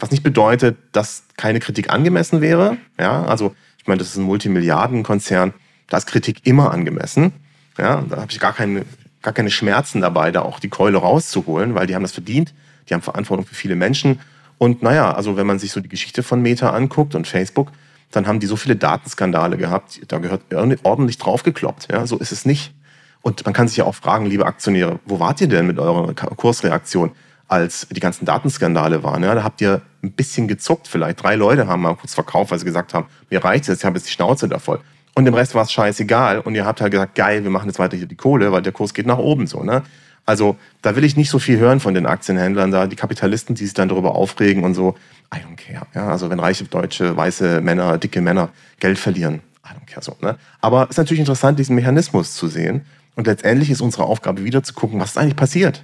Was nicht bedeutet, dass keine Kritik angemessen wäre. Ja, also ich meine, das ist ein Multimilliardenkonzern, da ist Kritik immer angemessen. Ja, da habe ich gar keine, gar keine Schmerzen dabei, da auch die Keule rauszuholen, weil die haben das verdient. Die haben Verantwortung für viele Menschen. Und naja, also wenn man sich so die Geschichte von Meta anguckt und Facebook, dann haben die so viele Datenskandale gehabt, da gehört ordentlich draufgekloppt. Ja, so ist es nicht. Und man kann sich ja auch fragen, liebe Aktionäre, wo wart ihr denn mit eurer Kursreaktion? Als die ganzen Datenskandale waren. Ja, da habt ihr ein bisschen gezuckt vielleicht. Drei Leute haben mal kurz verkauft, weil sie gesagt haben, mir reicht es, ich habe jetzt die Schnauze da voll. Und dem Rest war es scheißegal. Und ihr habt halt gesagt, geil, wir machen jetzt weiter hier die Kohle, weil der Kurs geht nach oben so. Ne? Also da will ich nicht so viel hören von den Aktienhändlern, da die Kapitalisten, die sich dann darüber aufregen und so, I don't care. Ja, also wenn reiche deutsche, weiße Männer, dicke Männer Geld verlieren, I don't care so. Ne? Aber es ist natürlich interessant, diesen Mechanismus zu sehen. Und letztendlich ist unsere Aufgabe wieder zu gucken, was ist eigentlich passiert.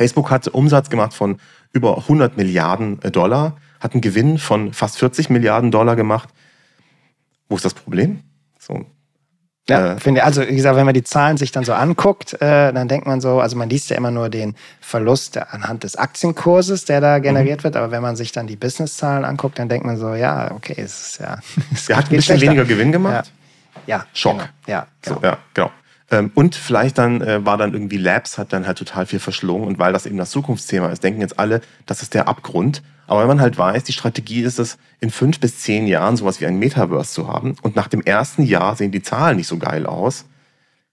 Facebook hat Umsatz gemacht von über 100 Milliarden äh, Dollar, hat einen Gewinn von fast 40 Milliarden Dollar gemacht. Wo ist das Problem? So, ja, äh, finde also wie gesagt, wenn man die Zahlen sich dann so anguckt, äh, dann denkt man so, also man liest ja immer nur den Verlust anhand des Aktienkurses, der da generiert mhm. wird, aber wenn man sich dann die Businesszahlen anguckt, dann denkt man so, ja, okay, es ist ja. Es Der hat ein bisschen weniger Gewinn gemacht. Ja. ja Schock. Genau. Ja, genau. So, ja, genau. Ähm, und vielleicht dann äh, war dann irgendwie Labs, hat dann halt total viel verschlungen. Und weil das eben das Zukunftsthema ist, denken jetzt alle, das ist der Abgrund. Aber wenn man halt weiß, die Strategie ist es, in fünf bis zehn Jahren sowas wie ein Metaverse zu haben. Und nach dem ersten Jahr sehen die Zahlen nicht so geil aus.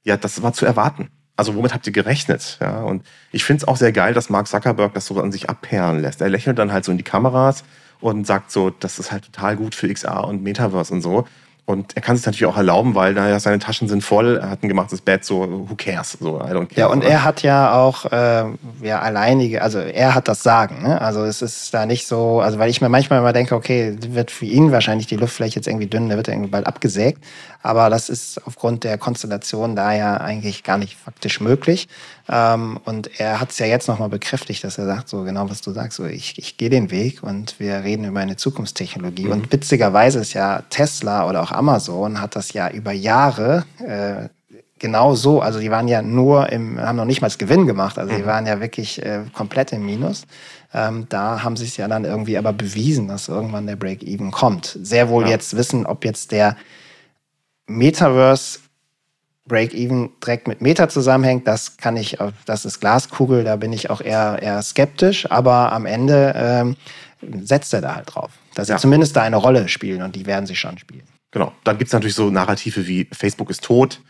Ja, das war zu erwarten. Also womit habt ihr gerechnet? Ja, und ich finde es auch sehr geil, dass Mark Zuckerberg das so an sich abperlen lässt. Er lächelt dann halt so in die Kameras und sagt so, das ist halt total gut für XR und Metaverse und so. Und er kann es natürlich auch erlauben, weil naja, seine Taschen sind voll, er hat ein gemachtes Bett, so who cares? So, I don't care. Ja, und er hat ja auch äh, ja, alleinige, also er hat das Sagen. Ne? Also es ist da nicht so, also weil ich mir manchmal immer denke, okay, wird für ihn wahrscheinlich die Luftfläche jetzt irgendwie dünn, der wird irgendwie bald abgesägt. Aber das ist aufgrund der Konstellation da ja eigentlich gar nicht faktisch möglich. Ähm, und er hat es ja jetzt nochmal bekräftigt, dass er sagt, so genau was du sagst, so ich, ich gehe den Weg und wir reden über eine Zukunftstechnologie. Mhm. Und witzigerweise ist ja Tesla oder auch Amazon hat das ja über Jahre äh, genau so, also die waren ja nur im, haben noch nicht mal Gewinn gemacht, also die mhm. waren ja wirklich äh, komplett im Minus. Ähm, da haben sie es ja dann irgendwie aber bewiesen, dass irgendwann der Break-Even kommt. Sehr wohl ja. jetzt wissen, ob jetzt der Metaverse Break-Even direkt mit Meta zusammenhängt, das kann ich, das ist Glaskugel, da bin ich auch eher, eher skeptisch, aber am Ende ähm, setzt er da halt drauf, dass ja. sie zumindest da eine Rolle spielen und die werden sie schon spielen. Genau. Dann gibt es natürlich so Narrative wie Facebook ist tot,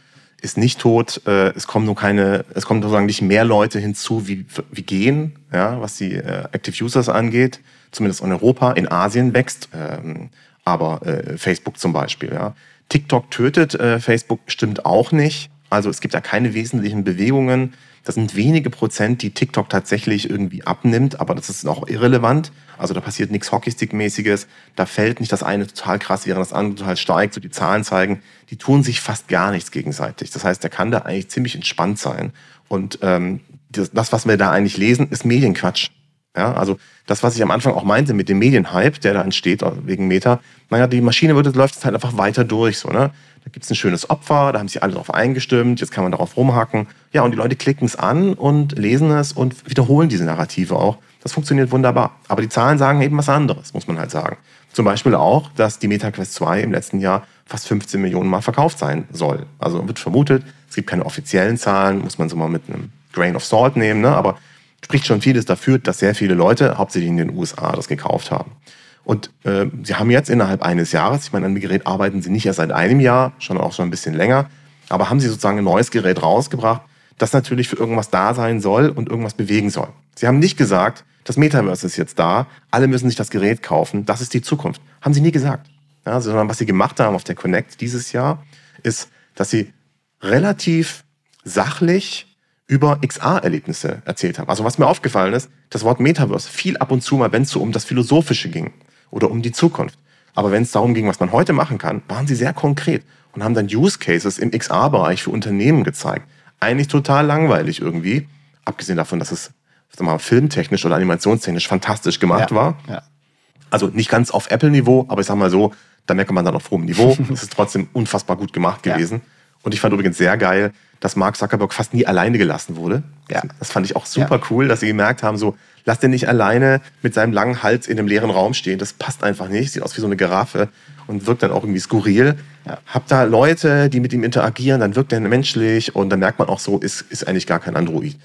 ist nicht tot, äh, es kommen nur keine, es kommen sozusagen nicht mehr Leute hinzu, wie, wie gehen, ja, was die äh, Active Users angeht, zumindest in Europa, in Asien wächst, ähm, aber äh, Facebook zum Beispiel, ja. TikTok tötet äh, Facebook stimmt auch nicht. Also es gibt da keine wesentlichen Bewegungen. Das sind wenige Prozent, die TikTok tatsächlich irgendwie abnimmt, aber das ist auch irrelevant. Also da passiert nichts Hockeystick-mäßiges. Da fällt nicht das eine total krass, während das andere total steigt. So die Zahlen zeigen, die tun sich fast gar nichts gegenseitig. Das heißt, der kann da eigentlich ziemlich entspannt sein. Und ähm, das, was wir da eigentlich lesen, ist Medienquatsch. Ja, also das, was ich am Anfang auch meinte mit dem Medienhype, der da entsteht wegen Meta, naja, die Maschine wird, läuft jetzt halt einfach weiter durch. So, ne? Da gibt es ein schönes Opfer, da haben sich alle drauf eingestimmt, jetzt kann man darauf rumhacken. Ja, und die Leute klicken es an und lesen es und wiederholen diese Narrative auch. Das funktioniert wunderbar. Aber die Zahlen sagen eben was anderes, muss man halt sagen. Zum Beispiel auch, dass die MetaQuest 2 im letzten Jahr fast 15 Millionen Mal verkauft sein soll. Also wird vermutet, es gibt keine offiziellen Zahlen, muss man so mal mit einem Grain of Salt nehmen, ne? aber spricht schon vieles dafür, dass sehr viele Leute, hauptsächlich in den USA, das gekauft haben. Und äh, sie haben jetzt innerhalb eines Jahres, ich meine, an dem Gerät arbeiten sie nicht erst seit einem Jahr, schon auch schon ein bisschen länger, aber haben sie sozusagen ein neues Gerät rausgebracht, das natürlich für irgendwas da sein soll und irgendwas bewegen soll. Sie haben nicht gesagt, das Metaverse ist jetzt da, alle müssen sich das Gerät kaufen, das ist die Zukunft. Haben sie nie gesagt. Ja, sondern was sie gemacht haben auf der Connect dieses Jahr, ist, dass sie relativ sachlich über XR-Erlebnisse erzählt haben. Also was mir aufgefallen ist, das Wort Metaverse fiel ab und zu mal, wenn es so um das Philosophische ging oder um die Zukunft. Aber wenn es darum ging, was man heute machen kann, waren sie sehr konkret und haben dann Use Cases im XR-Bereich für Unternehmen gezeigt. Eigentlich total langweilig irgendwie, abgesehen davon, dass es sag mal, filmtechnisch oder animationstechnisch fantastisch gemacht ja, war. Ja. Also nicht ganz auf Apple-Niveau, aber ich sag mal so, da merkt man dann auf hohem Niveau. [LAUGHS] es ist trotzdem unfassbar gut gemacht gewesen. Ja. Und ich fand übrigens sehr geil, dass Mark Zuckerberg fast nie alleine gelassen wurde. Ja. Das fand ich auch super ja. cool, dass sie gemerkt haben, so, lass den nicht alleine mit seinem langen Hals in einem leeren Raum stehen. Das passt einfach nicht. Sieht aus wie so eine Giraffe und wirkt dann auch irgendwie skurril. Ja. Hab da Leute, die mit ihm interagieren, dann wirkt er menschlich und dann merkt man auch so, ist, ist eigentlich gar kein Android.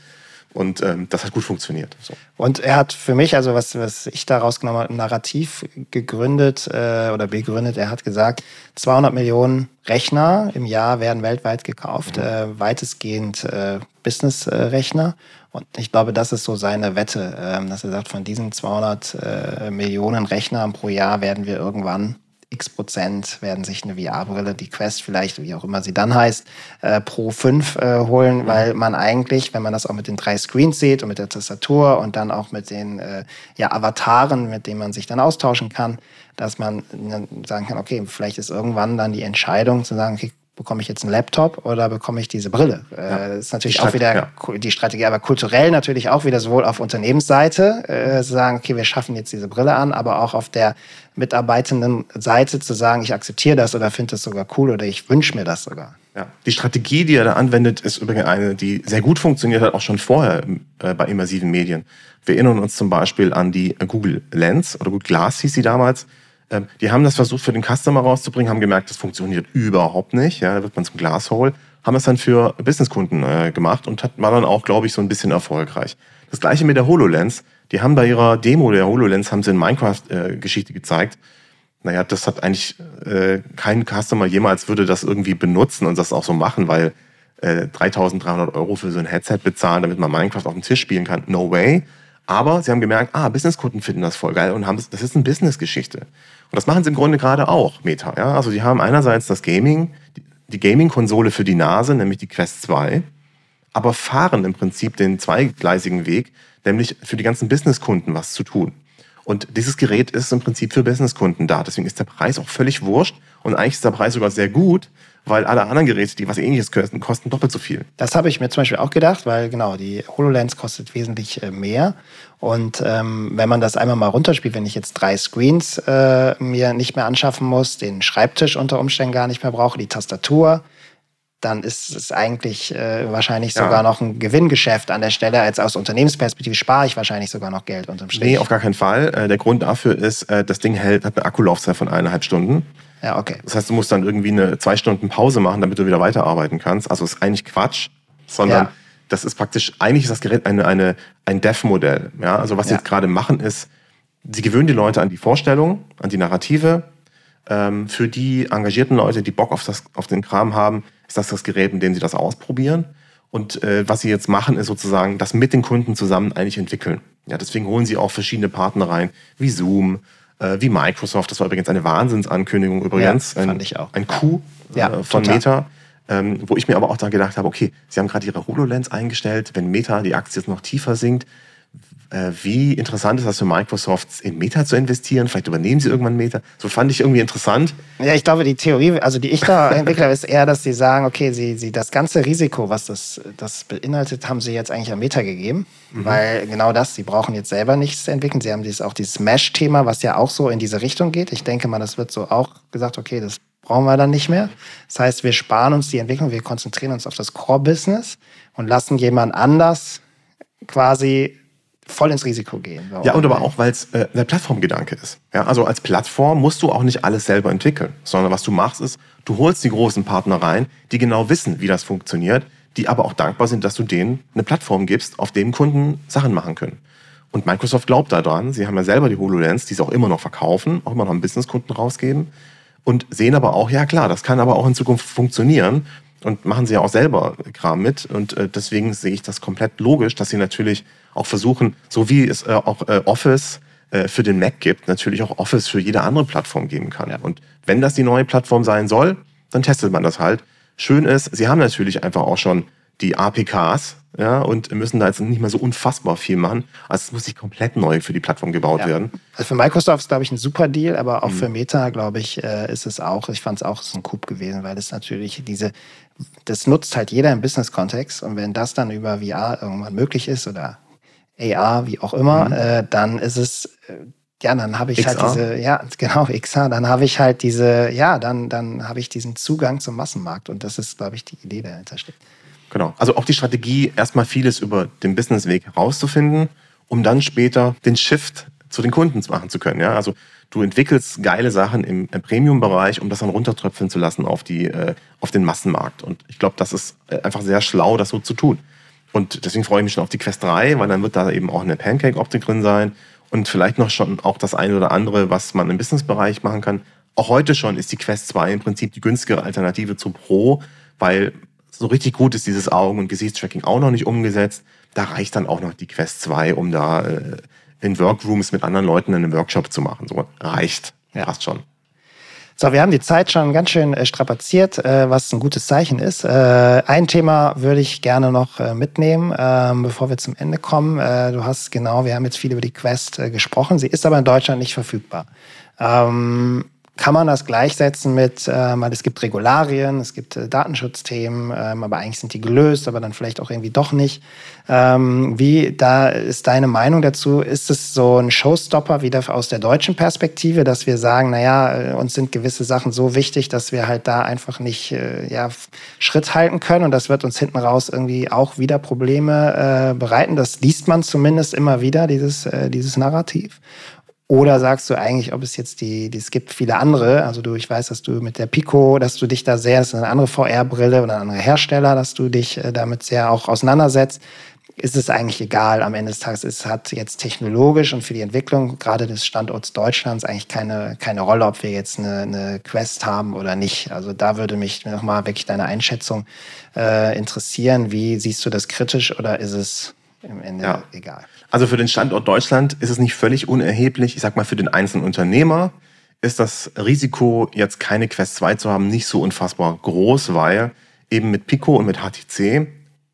Und ähm, das hat gut funktioniert. So. Und er hat für mich, also was, was ich da rausgenommen habe, ein Narrativ gegründet äh, oder begründet. Er hat gesagt, 200 Millionen Rechner im Jahr werden weltweit gekauft, mhm. äh, weitestgehend äh, Business-Rechner. Und ich glaube, das ist so seine Wette, äh, dass er sagt, von diesen 200 äh, Millionen Rechnern pro Jahr werden wir irgendwann x Prozent werden sich eine VR-Brille, die Quest vielleicht, wie auch immer sie dann heißt, äh, Pro 5 äh, holen, mhm. weil man eigentlich, wenn man das auch mit den drei Screens sieht und mit der Tastatur und dann auch mit den äh, ja, Avataren, mit denen man sich dann austauschen kann, dass man sagen kann, okay, vielleicht ist irgendwann dann die Entscheidung zu sagen, okay, bekomme ich jetzt einen Laptop oder bekomme ich diese Brille? Äh, ja. Das ist natürlich auch wieder ja. die Strategie, aber kulturell natürlich auch wieder sowohl auf Unternehmensseite äh, zu sagen, okay, wir schaffen jetzt diese Brille an, aber auch auf der mitarbeitenden Seite zu sagen, ich akzeptiere das oder finde das sogar cool oder ich wünsche mir das sogar. Ja. Die Strategie, die er da anwendet, ist übrigens eine, die sehr gut funktioniert hat, auch schon vorher äh, bei immersiven Medien. Wir erinnern uns zum Beispiel an die Google Lens oder Google Glass hieß sie damals ähm, die haben das versucht für den Customer rauszubringen, haben gemerkt, das funktioniert überhaupt nicht. Ja, da wird man zum Glashole. Haben es dann für Businesskunden äh, gemacht und hat, war dann auch, glaube ich, so ein bisschen erfolgreich. Das gleiche mit der HoloLens. Die haben bei ihrer Demo der HoloLens haben sie eine Minecraft-Geschichte äh, gezeigt. Naja, das hat eigentlich äh, kein Customer jemals würde das irgendwie benutzen und das auch so machen, weil äh, 3300 Euro für so ein Headset bezahlen, damit man Minecraft auf dem Tisch spielen kann. No way. Aber sie haben gemerkt, ah, Businesskunden finden das voll geil und haben das, ist eine Businessgeschichte. Und das machen sie im Grunde gerade auch, Meta. Ja? Also die haben einerseits das Gaming, die Gaming-Konsole für die Nase, nämlich die Quest 2, aber fahren im Prinzip den zweigleisigen Weg, nämlich für die ganzen Businesskunden was zu tun. Und dieses Gerät ist im Prinzip für Businesskunden da. Deswegen ist der Preis auch völlig wurscht. Und eigentlich ist der Preis sogar sehr gut, weil alle anderen Geräte, die was ähnliches kosten, kosten doppelt so viel. Das habe ich mir zum Beispiel auch gedacht, weil genau, die HoloLens kostet wesentlich äh, mehr. Und ähm, wenn man das einmal mal runterspielt, wenn ich jetzt drei Screens äh, mir nicht mehr anschaffen muss, den Schreibtisch unter Umständen gar nicht mehr brauche, die Tastatur, dann ist es eigentlich äh, wahrscheinlich ja. sogar noch ein Gewinngeschäft an der Stelle. Als aus Unternehmensperspektive spare ich wahrscheinlich sogar noch Geld unterm Strich. Nee, auf gar keinen Fall. Äh, der Grund dafür ist, äh, das Ding hält, hat eine Akkulaufzeit von eineinhalb Stunden. Ja, okay. Das heißt, du musst dann irgendwie eine zwei Stunden Pause machen, damit du wieder weiterarbeiten kannst. Also ist eigentlich Quatsch, sondern ja. das ist praktisch, eigentlich ist das Gerät eine, eine, ein Dev-Modell. Ja, also was ja. sie jetzt gerade machen ist, sie gewöhnen die Leute an die Vorstellung, an die Narrative. Ähm, für die engagierten Leute, die Bock auf, das, auf den Kram haben, ist das das Gerät, mit dem sie das ausprobieren. Und äh, was sie jetzt machen, ist sozusagen das mit den Kunden zusammen eigentlich entwickeln. Ja, deswegen holen sie auch verschiedene Partner rein, wie Zoom, äh, wie Microsoft. Das war übrigens eine Wahnsinnsankündigung übrigens. Ja, fand ich auch. Ein Coup äh, ja, von total. Meta. Ähm, wo ich mir aber auch da gedacht habe, okay, sie haben gerade ihre HoloLens eingestellt. Wenn Meta, die Aktie jetzt noch tiefer sinkt, wie interessant ist das für Microsoft, in Meta zu investieren? Vielleicht übernehmen sie irgendwann Meta. So fand ich irgendwie interessant. Ja, ich glaube, die Theorie, also die ich da [LAUGHS] entwickle, ist eher, dass sie sagen, okay, sie, sie das ganze Risiko, was das, das beinhaltet, haben sie jetzt eigentlich an Meta gegeben. Mhm. Weil genau das, sie brauchen jetzt selber nichts entwickeln. Sie haben dieses, auch dieses Mesh-Thema, was ja auch so in diese Richtung geht. Ich denke mal, das wird so auch gesagt, okay, das brauchen wir dann nicht mehr. Das heißt, wir sparen uns die Entwicklung, wir konzentrieren uns auf das Core-Business und lassen jemand anders quasi voll ins Risiko gehen. Ja, und aber auch, weil es äh, der Plattformgedanke ist. Ja, also als Plattform musst du auch nicht alles selber entwickeln, sondern was du machst ist, du holst die großen Partner rein, die genau wissen, wie das funktioniert, die aber auch dankbar sind, dass du denen eine Plattform gibst, auf dem Kunden Sachen machen können. Und Microsoft glaubt daran. Sie haben ja selber die HoloLens, die sie auch immer noch verkaufen, auch immer noch einen Businesskunden rausgeben und sehen aber auch, ja klar, das kann aber auch in Zukunft funktionieren und machen sie ja auch selber Kram mit. Und äh, deswegen sehe ich das komplett logisch, dass sie natürlich auch versuchen, so wie es äh, auch äh, Office äh, für den Mac gibt, natürlich auch Office für jede andere Plattform geben kann. Ja. Und wenn das die neue Plattform sein soll, dann testet man das halt. Schön ist, sie haben natürlich einfach auch schon die APKs, ja, und müssen da jetzt nicht mehr so unfassbar viel machen. Also es muss sich komplett neu für die Plattform gebaut ja. werden. Also für Microsoft ist, glaube ich, ein super Deal, aber auch mhm. für Meta, glaube ich, äh, ist es auch, ich fand es auch ist ein Coup gewesen, weil es natürlich diese, das nutzt halt jeder im Business-Kontext und wenn das dann über VR irgendwann möglich ist oder AR, wie auch immer, mhm. äh, dann ist es, äh, ja, dann habe ich XR. halt diese, ja, genau, XR, dann habe ich halt diese, ja, dann, dann habe ich diesen Zugang zum Massenmarkt und das ist, glaube ich, die Idee, die dahinter steht. Genau. Also auch die Strategie, erstmal vieles über den Businessweg herauszufinden, um dann später den Shift zu den Kunden machen zu können. Ja? Also du entwickelst geile Sachen im Premium-Bereich, um das dann runtertröpfeln zu lassen auf, die, äh, auf den Massenmarkt. Und ich glaube, das ist äh, einfach sehr schlau, das so zu tun. Und deswegen freue ich mich schon auf die Quest 3, weil dann wird da eben auch eine Pancake-Optik drin sein und vielleicht noch schon auch das eine oder andere, was man im Business-Bereich machen kann. Auch heute schon ist die Quest 2 im Prinzip die günstigere Alternative zu Pro, weil so richtig gut ist dieses Augen- und Gesichtstracking auch noch nicht umgesetzt. Da reicht dann auch noch die Quest 2, um da äh, in Workrooms mit anderen Leuten einen Workshop zu machen. So reicht. Ja. Passt schon. So, wir haben die Zeit schon ganz schön äh, strapaziert, äh, was ein gutes Zeichen ist. Äh, ein Thema würde ich gerne noch äh, mitnehmen, ähm, bevor wir zum Ende kommen. Äh, du hast genau, wir haben jetzt viel über die Quest äh, gesprochen. Sie ist aber in Deutschland nicht verfügbar. Ähm, kann man das gleichsetzen mit, äh, es gibt Regularien, es gibt äh, Datenschutzthemen, ähm, aber eigentlich sind die gelöst, aber dann vielleicht auch irgendwie doch nicht. Ähm, wie, da ist deine Meinung dazu? Ist es so ein Showstopper wieder aus der deutschen Perspektive, dass wir sagen, naja, äh, uns sind gewisse Sachen so wichtig, dass wir halt da einfach nicht äh, ja, Schritt halten können und das wird uns hinten raus irgendwie auch wieder Probleme äh, bereiten. Das liest man zumindest immer wieder, dieses, äh, dieses Narrativ. Oder sagst du eigentlich, ob es jetzt die, die, es gibt viele andere, also du, ich weiß, dass du mit der Pico, dass du dich da sehr, das ist eine andere VR-Brille oder ein anderer Hersteller, dass du dich äh, damit sehr auch auseinandersetzt. Ist es eigentlich egal am Ende des Tages? Es hat jetzt technologisch und für die Entwicklung gerade des Standorts Deutschlands eigentlich keine, keine Rolle, ob wir jetzt eine, eine Quest haben oder nicht. Also da würde mich nochmal wirklich deine Einschätzung äh, interessieren. Wie siehst du das kritisch oder ist es im Ende ja. egal. Also für den Standort Deutschland ist es nicht völlig unerheblich. Ich sag mal, für den einzelnen Unternehmer ist das Risiko, jetzt keine Quest 2 zu haben, nicht so unfassbar groß, weil eben mit Pico und mit HTC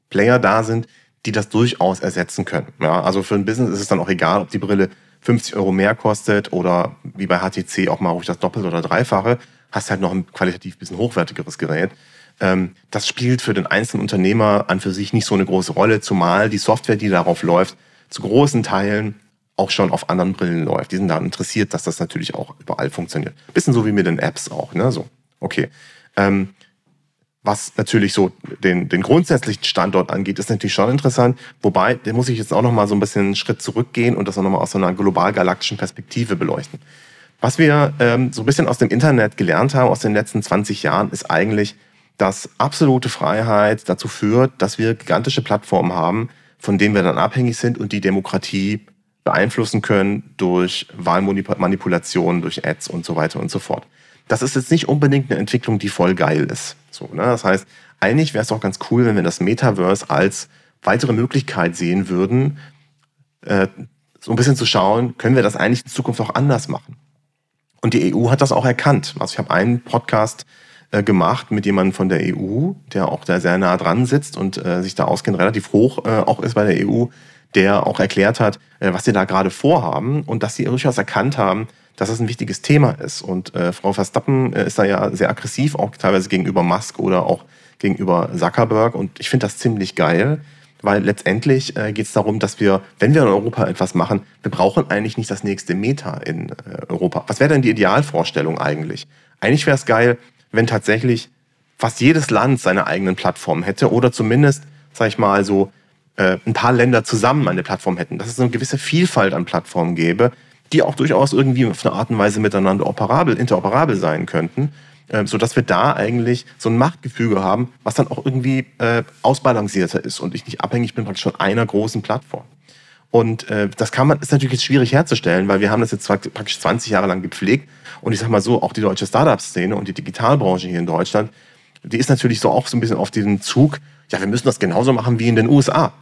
Player da sind, die das durchaus ersetzen können. Ja, also für ein Business ist es dann auch egal, ob die Brille 50 Euro mehr kostet oder wie bei HTC auch mal ruhig das Doppelte oder Dreifache, hast halt noch ein qualitativ bisschen hochwertigeres Gerät. Ähm, das spielt für den einzelnen Unternehmer an für sich nicht so eine große Rolle, zumal die Software, die darauf läuft, zu großen Teilen auch schon auf anderen Brillen läuft. Die sind daran interessiert, dass das natürlich auch überall funktioniert. Bisschen so wie mit den Apps auch, ne? So, okay. Ähm, was natürlich so den, den grundsätzlichen Standort angeht, ist natürlich schon interessant. Wobei, da muss ich jetzt auch noch mal so ein bisschen einen Schritt zurückgehen und das auch noch mal aus so einer global-galaktischen Perspektive beleuchten. Was wir ähm, so ein bisschen aus dem Internet gelernt haben, aus den letzten 20 Jahren, ist eigentlich, dass absolute Freiheit dazu führt, dass wir gigantische Plattformen haben, von denen wir dann abhängig sind und die Demokratie beeinflussen können durch Wahlmanipulationen, durch Ads und so weiter und so fort. Das ist jetzt nicht unbedingt eine Entwicklung, die voll geil ist. So, ne? Das heißt, eigentlich wäre es auch ganz cool, wenn wir das Metaverse als weitere Möglichkeit sehen würden, äh, so ein bisschen zu schauen, können wir das eigentlich in Zukunft auch anders machen? Und die EU hat das auch erkannt. Also ich habe einen Podcast äh, gemacht mit jemandem von der EU, der auch da sehr nah dran sitzt und äh, sich da auskennt, relativ hoch äh, auch ist bei der EU, der auch erklärt hat, äh, was sie da gerade vorhaben und dass sie durchaus erkannt haben, dass es ein wichtiges Thema ist. Und äh, Frau Verstappen äh, ist da ja sehr aggressiv, auch teilweise gegenüber Musk oder auch gegenüber Zuckerberg. Und ich finde das ziemlich geil, weil letztendlich äh, geht es darum, dass wir, wenn wir in Europa etwas machen, wir brauchen eigentlich nicht das nächste Meta in äh, Europa. Was wäre denn die Idealvorstellung eigentlich? Eigentlich wäre es geil, wenn tatsächlich fast jedes Land seine eigenen Plattformen hätte oder zumindest, sag ich mal, so äh, ein paar Länder zusammen eine Plattform hätten. Dass es eine gewisse Vielfalt an Plattformen gäbe, die auch durchaus irgendwie auf eine Art und Weise miteinander operabel, interoperabel sein könnten, äh, so dass wir da eigentlich so ein Machtgefüge haben, was dann auch irgendwie äh, ausbalancierter ist und ich nicht abhängig bin praktisch von einer großen Plattform. Und äh, das kann man, ist natürlich jetzt schwierig herzustellen, weil wir haben das jetzt praktisch 20 Jahre lang gepflegt. Und ich sag mal so, auch die deutsche Startup-Szene und die Digitalbranche hier in Deutschland, die ist natürlich so auch so ein bisschen auf diesen Zug, ja, wir müssen das genauso machen wie in den USA.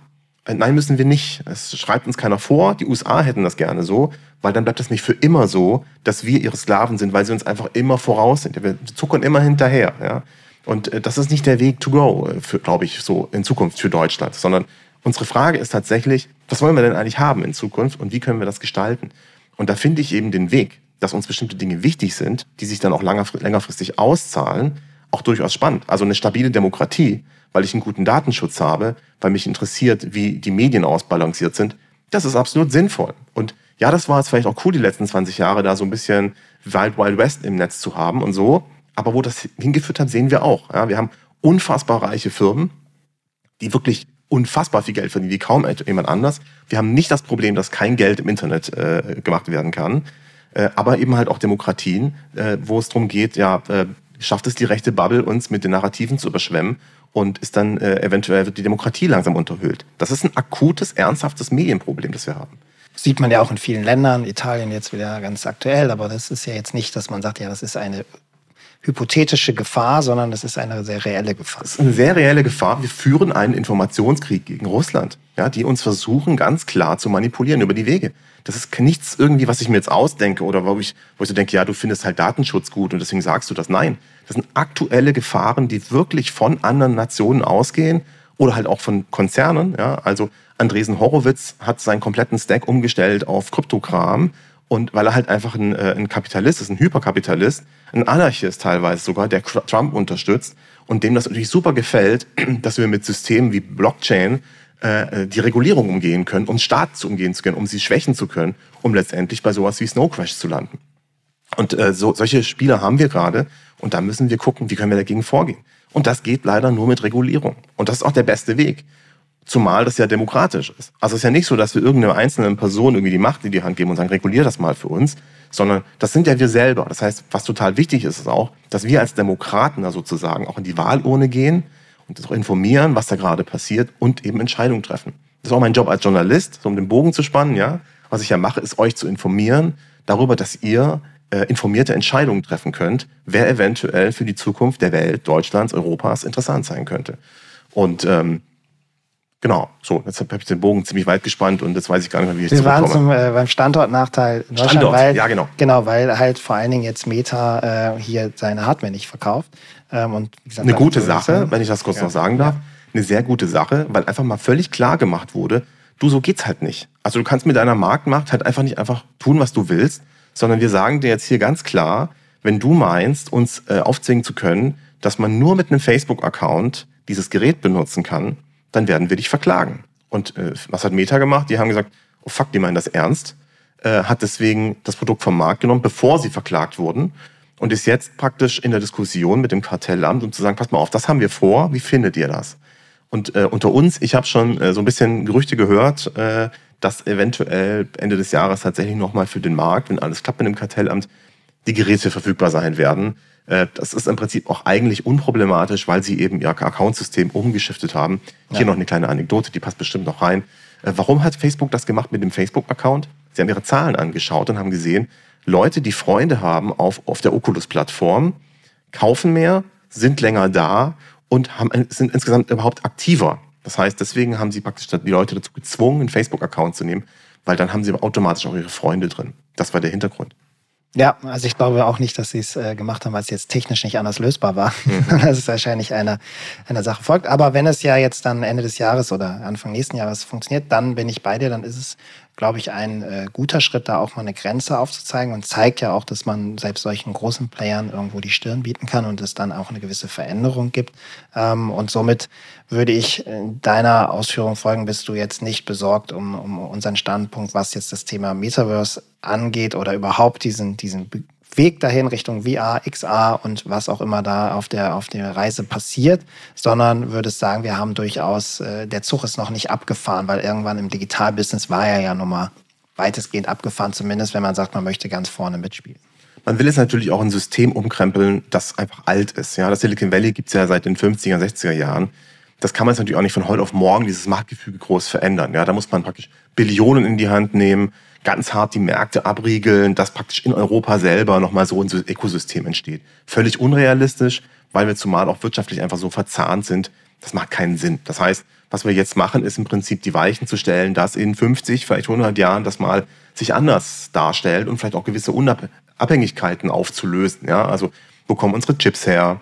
Äh, nein, müssen wir nicht. Es schreibt uns keiner vor. Die USA hätten das gerne so, weil dann bleibt es nicht für immer so, dass wir ihre Sklaven sind, weil sie uns einfach immer voraus sind. Wir zuckern immer hinterher. Ja? Und äh, das ist nicht der Weg to go, äh, glaube ich, so in Zukunft für Deutschland, sondern unsere Frage ist tatsächlich, was wollen wir denn eigentlich haben in Zukunft und wie können wir das gestalten? Und da finde ich eben den Weg, dass uns bestimmte Dinge wichtig sind, die sich dann auch längerfristig auszahlen, auch durchaus spannend. Also eine stabile Demokratie, weil ich einen guten Datenschutz habe, weil mich interessiert, wie die Medien ausbalanciert sind, das ist absolut sinnvoll. Und ja, das war jetzt vielleicht auch cool, die letzten 20 Jahre da so ein bisschen Wild Wild West im Netz zu haben und so. Aber wo das hingeführt hat, sehen wir auch. Ja, wir haben unfassbar reiche Firmen, die wirklich unfassbar viel Geld verdienen, wie kaum jemand anders. Wir haben nicht das Problem, dass kein Geld im Internet äh, gemacht werden kann, aber eben halt auch Demokratien, äh, wo es darum geht, ja, äh, schafft es die rechte Bubble, uns mit den Narrativen zu überschwemmen und ist dann äh, eventuell wird die Demokratie langsam unterhöhlt. Das ist ein akutes, ernsthaftes Medienproblem, das wir haben. Sieht man ja auch in vielen Ländern, Italien jetzt wieder ganz aktuell, aber das ist ja jetzt nicht, dass man sagt, ja, das ist eine hypothetische Gefahr, sondern das ist eine sehr reelle Gefahr. Das ist eine sehr reelle Gefahr. Wir führen einen Informationskrieg gegen Russland, ja, die uns versuchen, ganz klar zu manipulieren über die Wege. Das ist nichts irgendwie, was ich mir jetzt ausdenke oder wo ich, wo ich so denke, ja, du findest halt Datenschutz gut und deswegen sagst du das. Nein, das sind aktuelle Gefahren, die wirklich von anderen Nationen ausgehen oder halt auch von Konzernen. Ja, also Andresen Horowitz hat seinen kompletten Stack umgestellt auf Kryptokram und weil er halt einfach ein, äh, ein Kapitalist ist, ein Hyperkapitalist, ein Anarchist teilweise sogar, der Trump unterstützt und dem das natürlich super gefällt, [CLEARS THROAT] dass wir mit Systemen wie Blockchain äh, die Regulierung umgehen können, um Staaten zu umgehen zu können, um sie schwächen zu können, um letztendlich bei sowas wie Snow Crash zu landen. Und äh, so, solche Spiele haben wir gerade und da müssen wir gucken, wie können wir dagegen vorgehen. Und das geht leider nur mit Regulierung. Und das ist auch der beste Weg. Zumal das ja demokratisch ist. Also es ist ja nicht so, dass wir irgendeiner einzelnen Person irgendwie die Macht in die Hand geben und sagen, regulier das mal für uns, sondern das sind ja wir selber. Das heißt, was total wichtig ist, ist auch, dass wir als Demokraten da sozusagen auch in die Wahlurne gehen und auch informieren, was da gerade passiert und eben Entscheidungen treffen. Das ist auch mein Job als Journalist, so um den Bogen zu spannen, ja. Was ich ja mache, ist euch zu informieren darüber, dass ihr äh, informierte Entscheidungen treffen könnt, wer eventuell für die Zukunft der Welt, Deutschlands, Europas interessant sein könnte. Und ähm, Genau, so, jetzt habe ich den Bogen ziemlich weit gespannt und jetzt weiß ich gar nicht mehr, wie ich Wir waren zum, äh, beim Standortnachteil in Deutschland, Standort, weil, ja genau. Genau, weil halt vor allen Dingen jetzt Meta äh, hier seine Hardware nicht verkauft. Ähm, und wie gesagt, Eine das gute Sache, äh, wenn ich das kurz ja. noch sagen darf. Eine sehr gute Sache, weil einfach mal völlig klar gemacht wurde, du, so geht's halt nicht. Also du kannst mit deiner Marktmacht halt einfach nicht einfach tun, was du willst, sondern wir sagen dir jetzt hier ganz klar, wenn du meinst, uns äh, aufzwingen zu können, dass man nur mit einem Facebook-Account dieses Gerät benutzen kann, dann werden wir dich verklagen. Und äh, was hat Meta gemacht? Die haben gesagt, oh fuck, die meinen das ernst, äh, hat deswegen das Produkt vom Markt genommen, bevor sie verklagt wurden und ist jetzt praktisch in der Diskussion mit dem Kartellamt, um zu sagen, pass mal auf, das haben wir vor, wie findet ihr das? Und äh, unter uns, ich habe schon äh, so ein bisschen Gerüchte gehört, äh, dass eventuell Ende des Jahres tatsächlich nochmal für den Markt, wenn alles klappt mit dem Kartellamt, die Geräte verfügbar sein werden. Äh, das ist im Prinzip auch eigentlich unproblematisch, weil sie eben ihr Accountsystem umgeschiftet haben. Hier Ja. noch eine kleine Anekdote, die passt bestimmt noch rein. Äh, Warum hat Facebook das gemacht mit dem Facebook-Account? Sie haben ihre Zahlen angeschaut und haben gesehen, Leute, die Freunde haben auf, auf der Oculus-Plattform, kaufen mehr, sind länger da und haben, sind insgesamt überhaupt aktiver. Das heißt, deswegen haben sie praktisch die Leute dazu gezwungen, einen Facebook-Account zu nehmen, weil dann haben sie automatisch auch ihre Freunde drin. Das war der Hintergrund. Ja, also ich glaube auch nicht, dass sie es äh, gemacht haben, weil es jetzt technisch nicht anders lösbar war. Mhm. [LAUGHS] dass es wahrscheinlich einer einer Sache folgt. Aber wenn es ja jetzt dann Ende des Jahres oder Anfang nächsten Jahres funktioniert, dann bin ich bei dir. Dann ist es, glaube ich, ein äh, guter Schritt, da auch mal eine Grenze aufzuzeigen und zeigt ja auch, dass man selbst solchen großen Playern irgendwo die Stirn bieten kann und es dann auch eine gewisse Veränderung gibt. Ähm, und somit würde ich äh, deiner Ausführung folgen, bist du jetzt nicht besorgt um, um unseren Standpunkt, was jetzt das Thema Metaverse angeht oder überhaupt diesen, diesen Weg dahin Richtung VR, XR und was auch immer da auf der, auf der Reise passiert, sondern würdest sagen, wir haben durchaus, äh, der Zug ist noch nicht abgefahren, weil irgendwann im Digitalbusiness war er ja nun mal weitestgehend abgefahren, zumindest wenn man sagt, man möchte ganz vorne mitspielen. Man will jetzt natürlich auch ein System umkrempeln, das einfach alt ist. Ja, das Silicon Valley gibt's ja seit den 50er, 60er Jahren. Das kann man jetzt natürlich auch nicht von heute auf morgen, dieses Machtgefüge groß verändern. Ja, da muss man praktisch Billionen in die Hand nehmen, ganz hart die Märkte abriegeln, dass praktisch in Europa selber nochmal so ein Ökosystem entsteht. Völlig unrealistisch, weil wir zumal auch wirtschaftlich einfach so verzahnt sind. Das macht keinen Sinn. Das heißt, was wir jetzt machen, ist im Prinzip die Weichen zu stellen, dass in 50, vielleicht 100 Jahren das mal sich anders darstellt und vielleicht auch gewisse Unabhängigkeiten aufzulösen. Ja, also wo kommen unsere Chips her?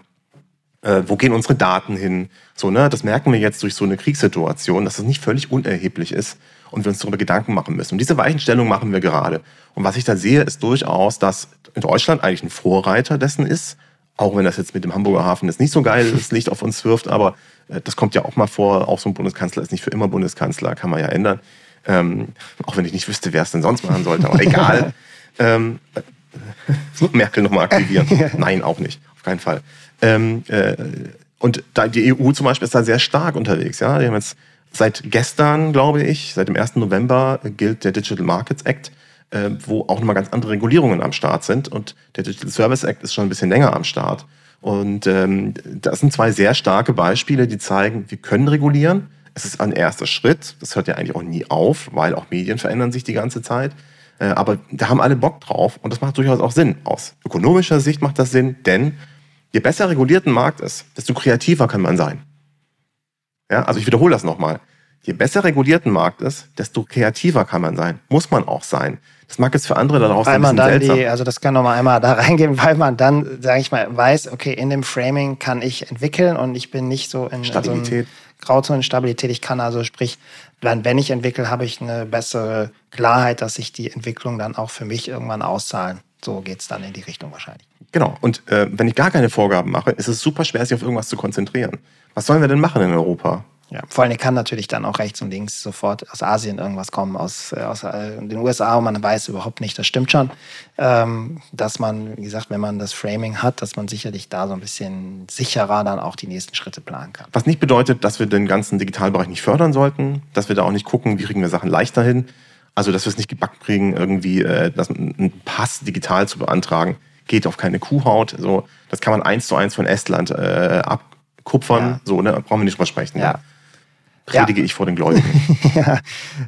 Äh, wo gehen unsere Daten hin? So, ne, das merken wir jetzt durch so eine Kriegssituation, dass das nicht völlig unerheblich ist und wir uns darüber Gedanken machen müssen. Und diese Weichenstellung machen wir gerade. Und was ich da sehe, ist durchaus, dass in Deutschland eigentlich ein Vorreiter dessen ist, auch wenn das jetzt mit dem Hamburger Hafen jetzt nicht so geil das Licht auf uns wirft, aber äh, das kommt ja auch mal vor. Auch so ein Bundeskanzler ist nicht für immer Bundeskanzler, kann man ja ändern. Ähm, auch wenn ich nicht wüsste, wer es denn sonst machen sollte, aber egal. [LAUGHS] ähm, äh, [LAUGHS] Merkel nochmal aktivieren. Nein, auch nicht. Auf keinen Fall. Ähm, äh, und da, die EU zum Beispiel ist da sehr stark unterwegs. Ja? Die haben jetzt seit gestern, glaube ich, seit dem 1. November äh, gilt der Digital Markets Act, äh, wo auch nochmal ganz andere Regulierungen am Start sind. Und der Digital Service Act ist schon ein bisschen länger am Start. Und ähm, das sind zwei sehr starke Beispiele, die zeigen, wir können regulieren. Es ist ein erster Schritt. Das hört ja eigentlich auch nie auf, weil auch Medien verändern sich die ganze Zeit. Äh, aber da haben alle Bock drauf und das macht durchaus auch Sinn. Aus ökonomischer Sicht macht das Sinn, denn je besser reguliert ein Markt ist, desto kreativer kann man sein. Ja, also ich wiederhole das nochmal. Je besser reguliert ein Markt ist, desto kreativer kann man sein. Muss man auch sein. Das mag jetzt für andere darauf Weil ein man bisschen dann seltsam. die, also das kann noch mal einmal da [LAUGHS] reingehen, weil man dann, sage ich mal, weiß, okay, in dem Framing kann ich entwickeln und ich bin nicht so in in Stabilität. so einem Grauzonenstabilität. Ich kann also, sprich, dann, wenn ich entwickle, habe ich eine bessere Klarheit, dass sich die Entwicklung dann auch für mich irgendwann auszahlen. So geht's dann in die Richtung wahrscheinlich. Genau. Und äh, wenn ich gar keine Vorgaben mache, ist es super schwer, sich auf irgendwas zu konzentrieren. Was sollen wir denn machen in Europa? Ja, vor allem kann natürlich dann auch rechts und links sofort aus Asien irgendwas kommen, aus, äh, aus äh, den USA und man weiß überhaupt nicht, das stimmt schon, ähm, dass man, wie gesagt, wenn man das Framing hat, dass man sicherlich da so ein bisschen sicherer dann auch die nächsten Schritte planen kann. Was nicht bedeutet, dass wir den ganzen Digitalbereich nicht fördern sollten, dass wir da auch nicht gucken, wie kriegen wir Sachen leichter hin. Also, dass wir es nicht gebacken kriegen, irgendwie äh, das, einen Pass digital zu beantragen, geht auf keine Kuhhaut. So, das kann man eins zu eins von Estland äh, abkupfern. Ja. So, ne? brauchen wir nicht drüber sprechen. Ja. Predige ich vor den Gläubigen. [LAUGHS] ja.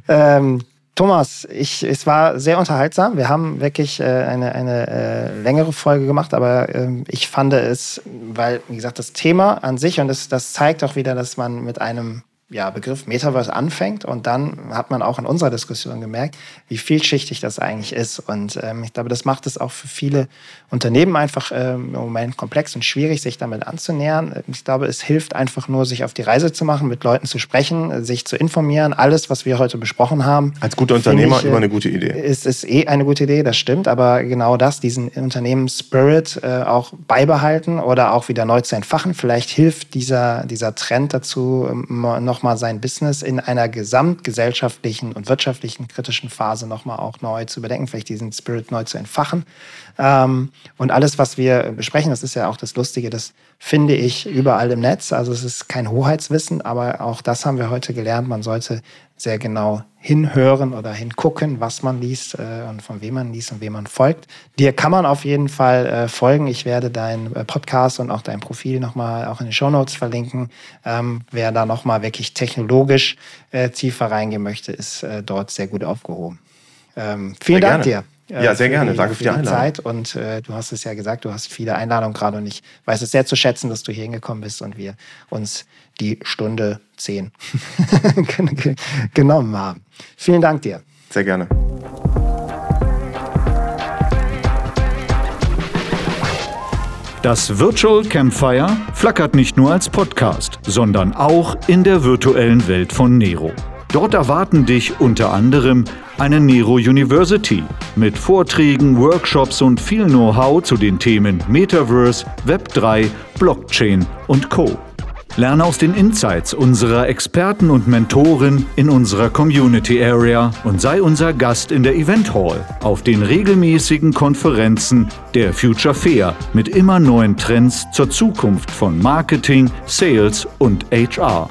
Ähm, Thomas, ich, es war sehr unterhaltsam. Wir haben wirklich äh, eine, eine äh, längere Folge gemacht, aber ähm, ich fand es, weil, wie gesagt, das Thema an sich und das, das zeigt auch wieder, dass man mit einem ja, Begriff Metaverse anfängt. Und dann hat man auch in unserer Diskussion gemerkt, wie vielschichtig das eigentlich ist. Und ähm, ich glaube, das macht es auch für viele Unternehmen einfach ähm, im Moment komplex und schwierig, sich damit anzunähern. Ich glaube, es hilft einfach nur, sich auf die Reise zu machen, mit Leuten zu sprechen, sich zu informieren. Alles, was wir heute besprochen haben. Als guter Unternehmer ich, immer eine gute Idee. Ist, ist eh eine gute Idee, das stimmt. Aber genau das, diesen Unternehmens-Spirit äh, auch beibehalten oder auch wieder neu zu entfachen. Vielleicht hilft dieser, dieser Trend dazu, noch nochmal sein Business in einer gesamtgesellschaftlichen und wirtschaftlichen kritischen Phase nochmal auch neu zu überdenken, vielleicht diesen Spirit neu zu entfachen. Ähm, und alles, was wir besprechen, das ist ja auch das Lustige, das finde ich überall im Netz. Also es ist kein Hoheitswissen, aber auch das haben wir heute gelernt. Man sollte sehr genau hinhören oder hingucken, was man liest äh, und von wem man liest und wem man folgt. Dir kann man auf jeden Fall äh, folgen. Ich werde deinen äh, Podcast und auch dein Profil nochmal auch in den Show Notes verlinken. Ähm, wer da nochmal wirklich technologisch tiefer reingehen möchte, ist dort sehr gut aufgehoben. Ähm, vielen sehr Dank gerne. dir. Ja, sehr gerne. Die, Danke für die, für die Zeit. Und äh, du hast es ja gesagt, du hast viele Einladungen gerade und ich weiß es sehr zu schätzen, dass du hier hingekommen bist und wir uns die Stunde zehn [LAUGHS] genommen haben. Vielen Dank dir. Sehr gerne. Das Virtual Campfire flackert nicht nur als Podcast, sondern auch in der virtuellen Welt von Nero. Dort erwarten dich unter anderem eine Nero University mit Vorträgen, Workshops und viel Know-how zu den Themen Metaverse, Web3, Blockchain und Co. Lerne aus den Insights unserer Experten und Mentoren in unserer Community Area und sei unser Gast in der Event Hall auf den regelmäßigen Konferenzen der Future Fair mit immer neuen Trends zur Zukunft von Marketing, Sales und HR.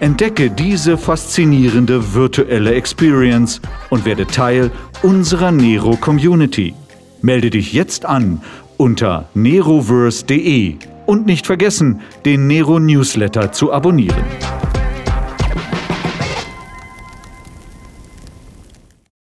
Entdecke diese faszinierende virtuelle Experience und werde Teil unserer Nero Community. Melde dich jetzt an unter neroverse.de und nicht vergessen, den Nero Newsletter zu abonnieren.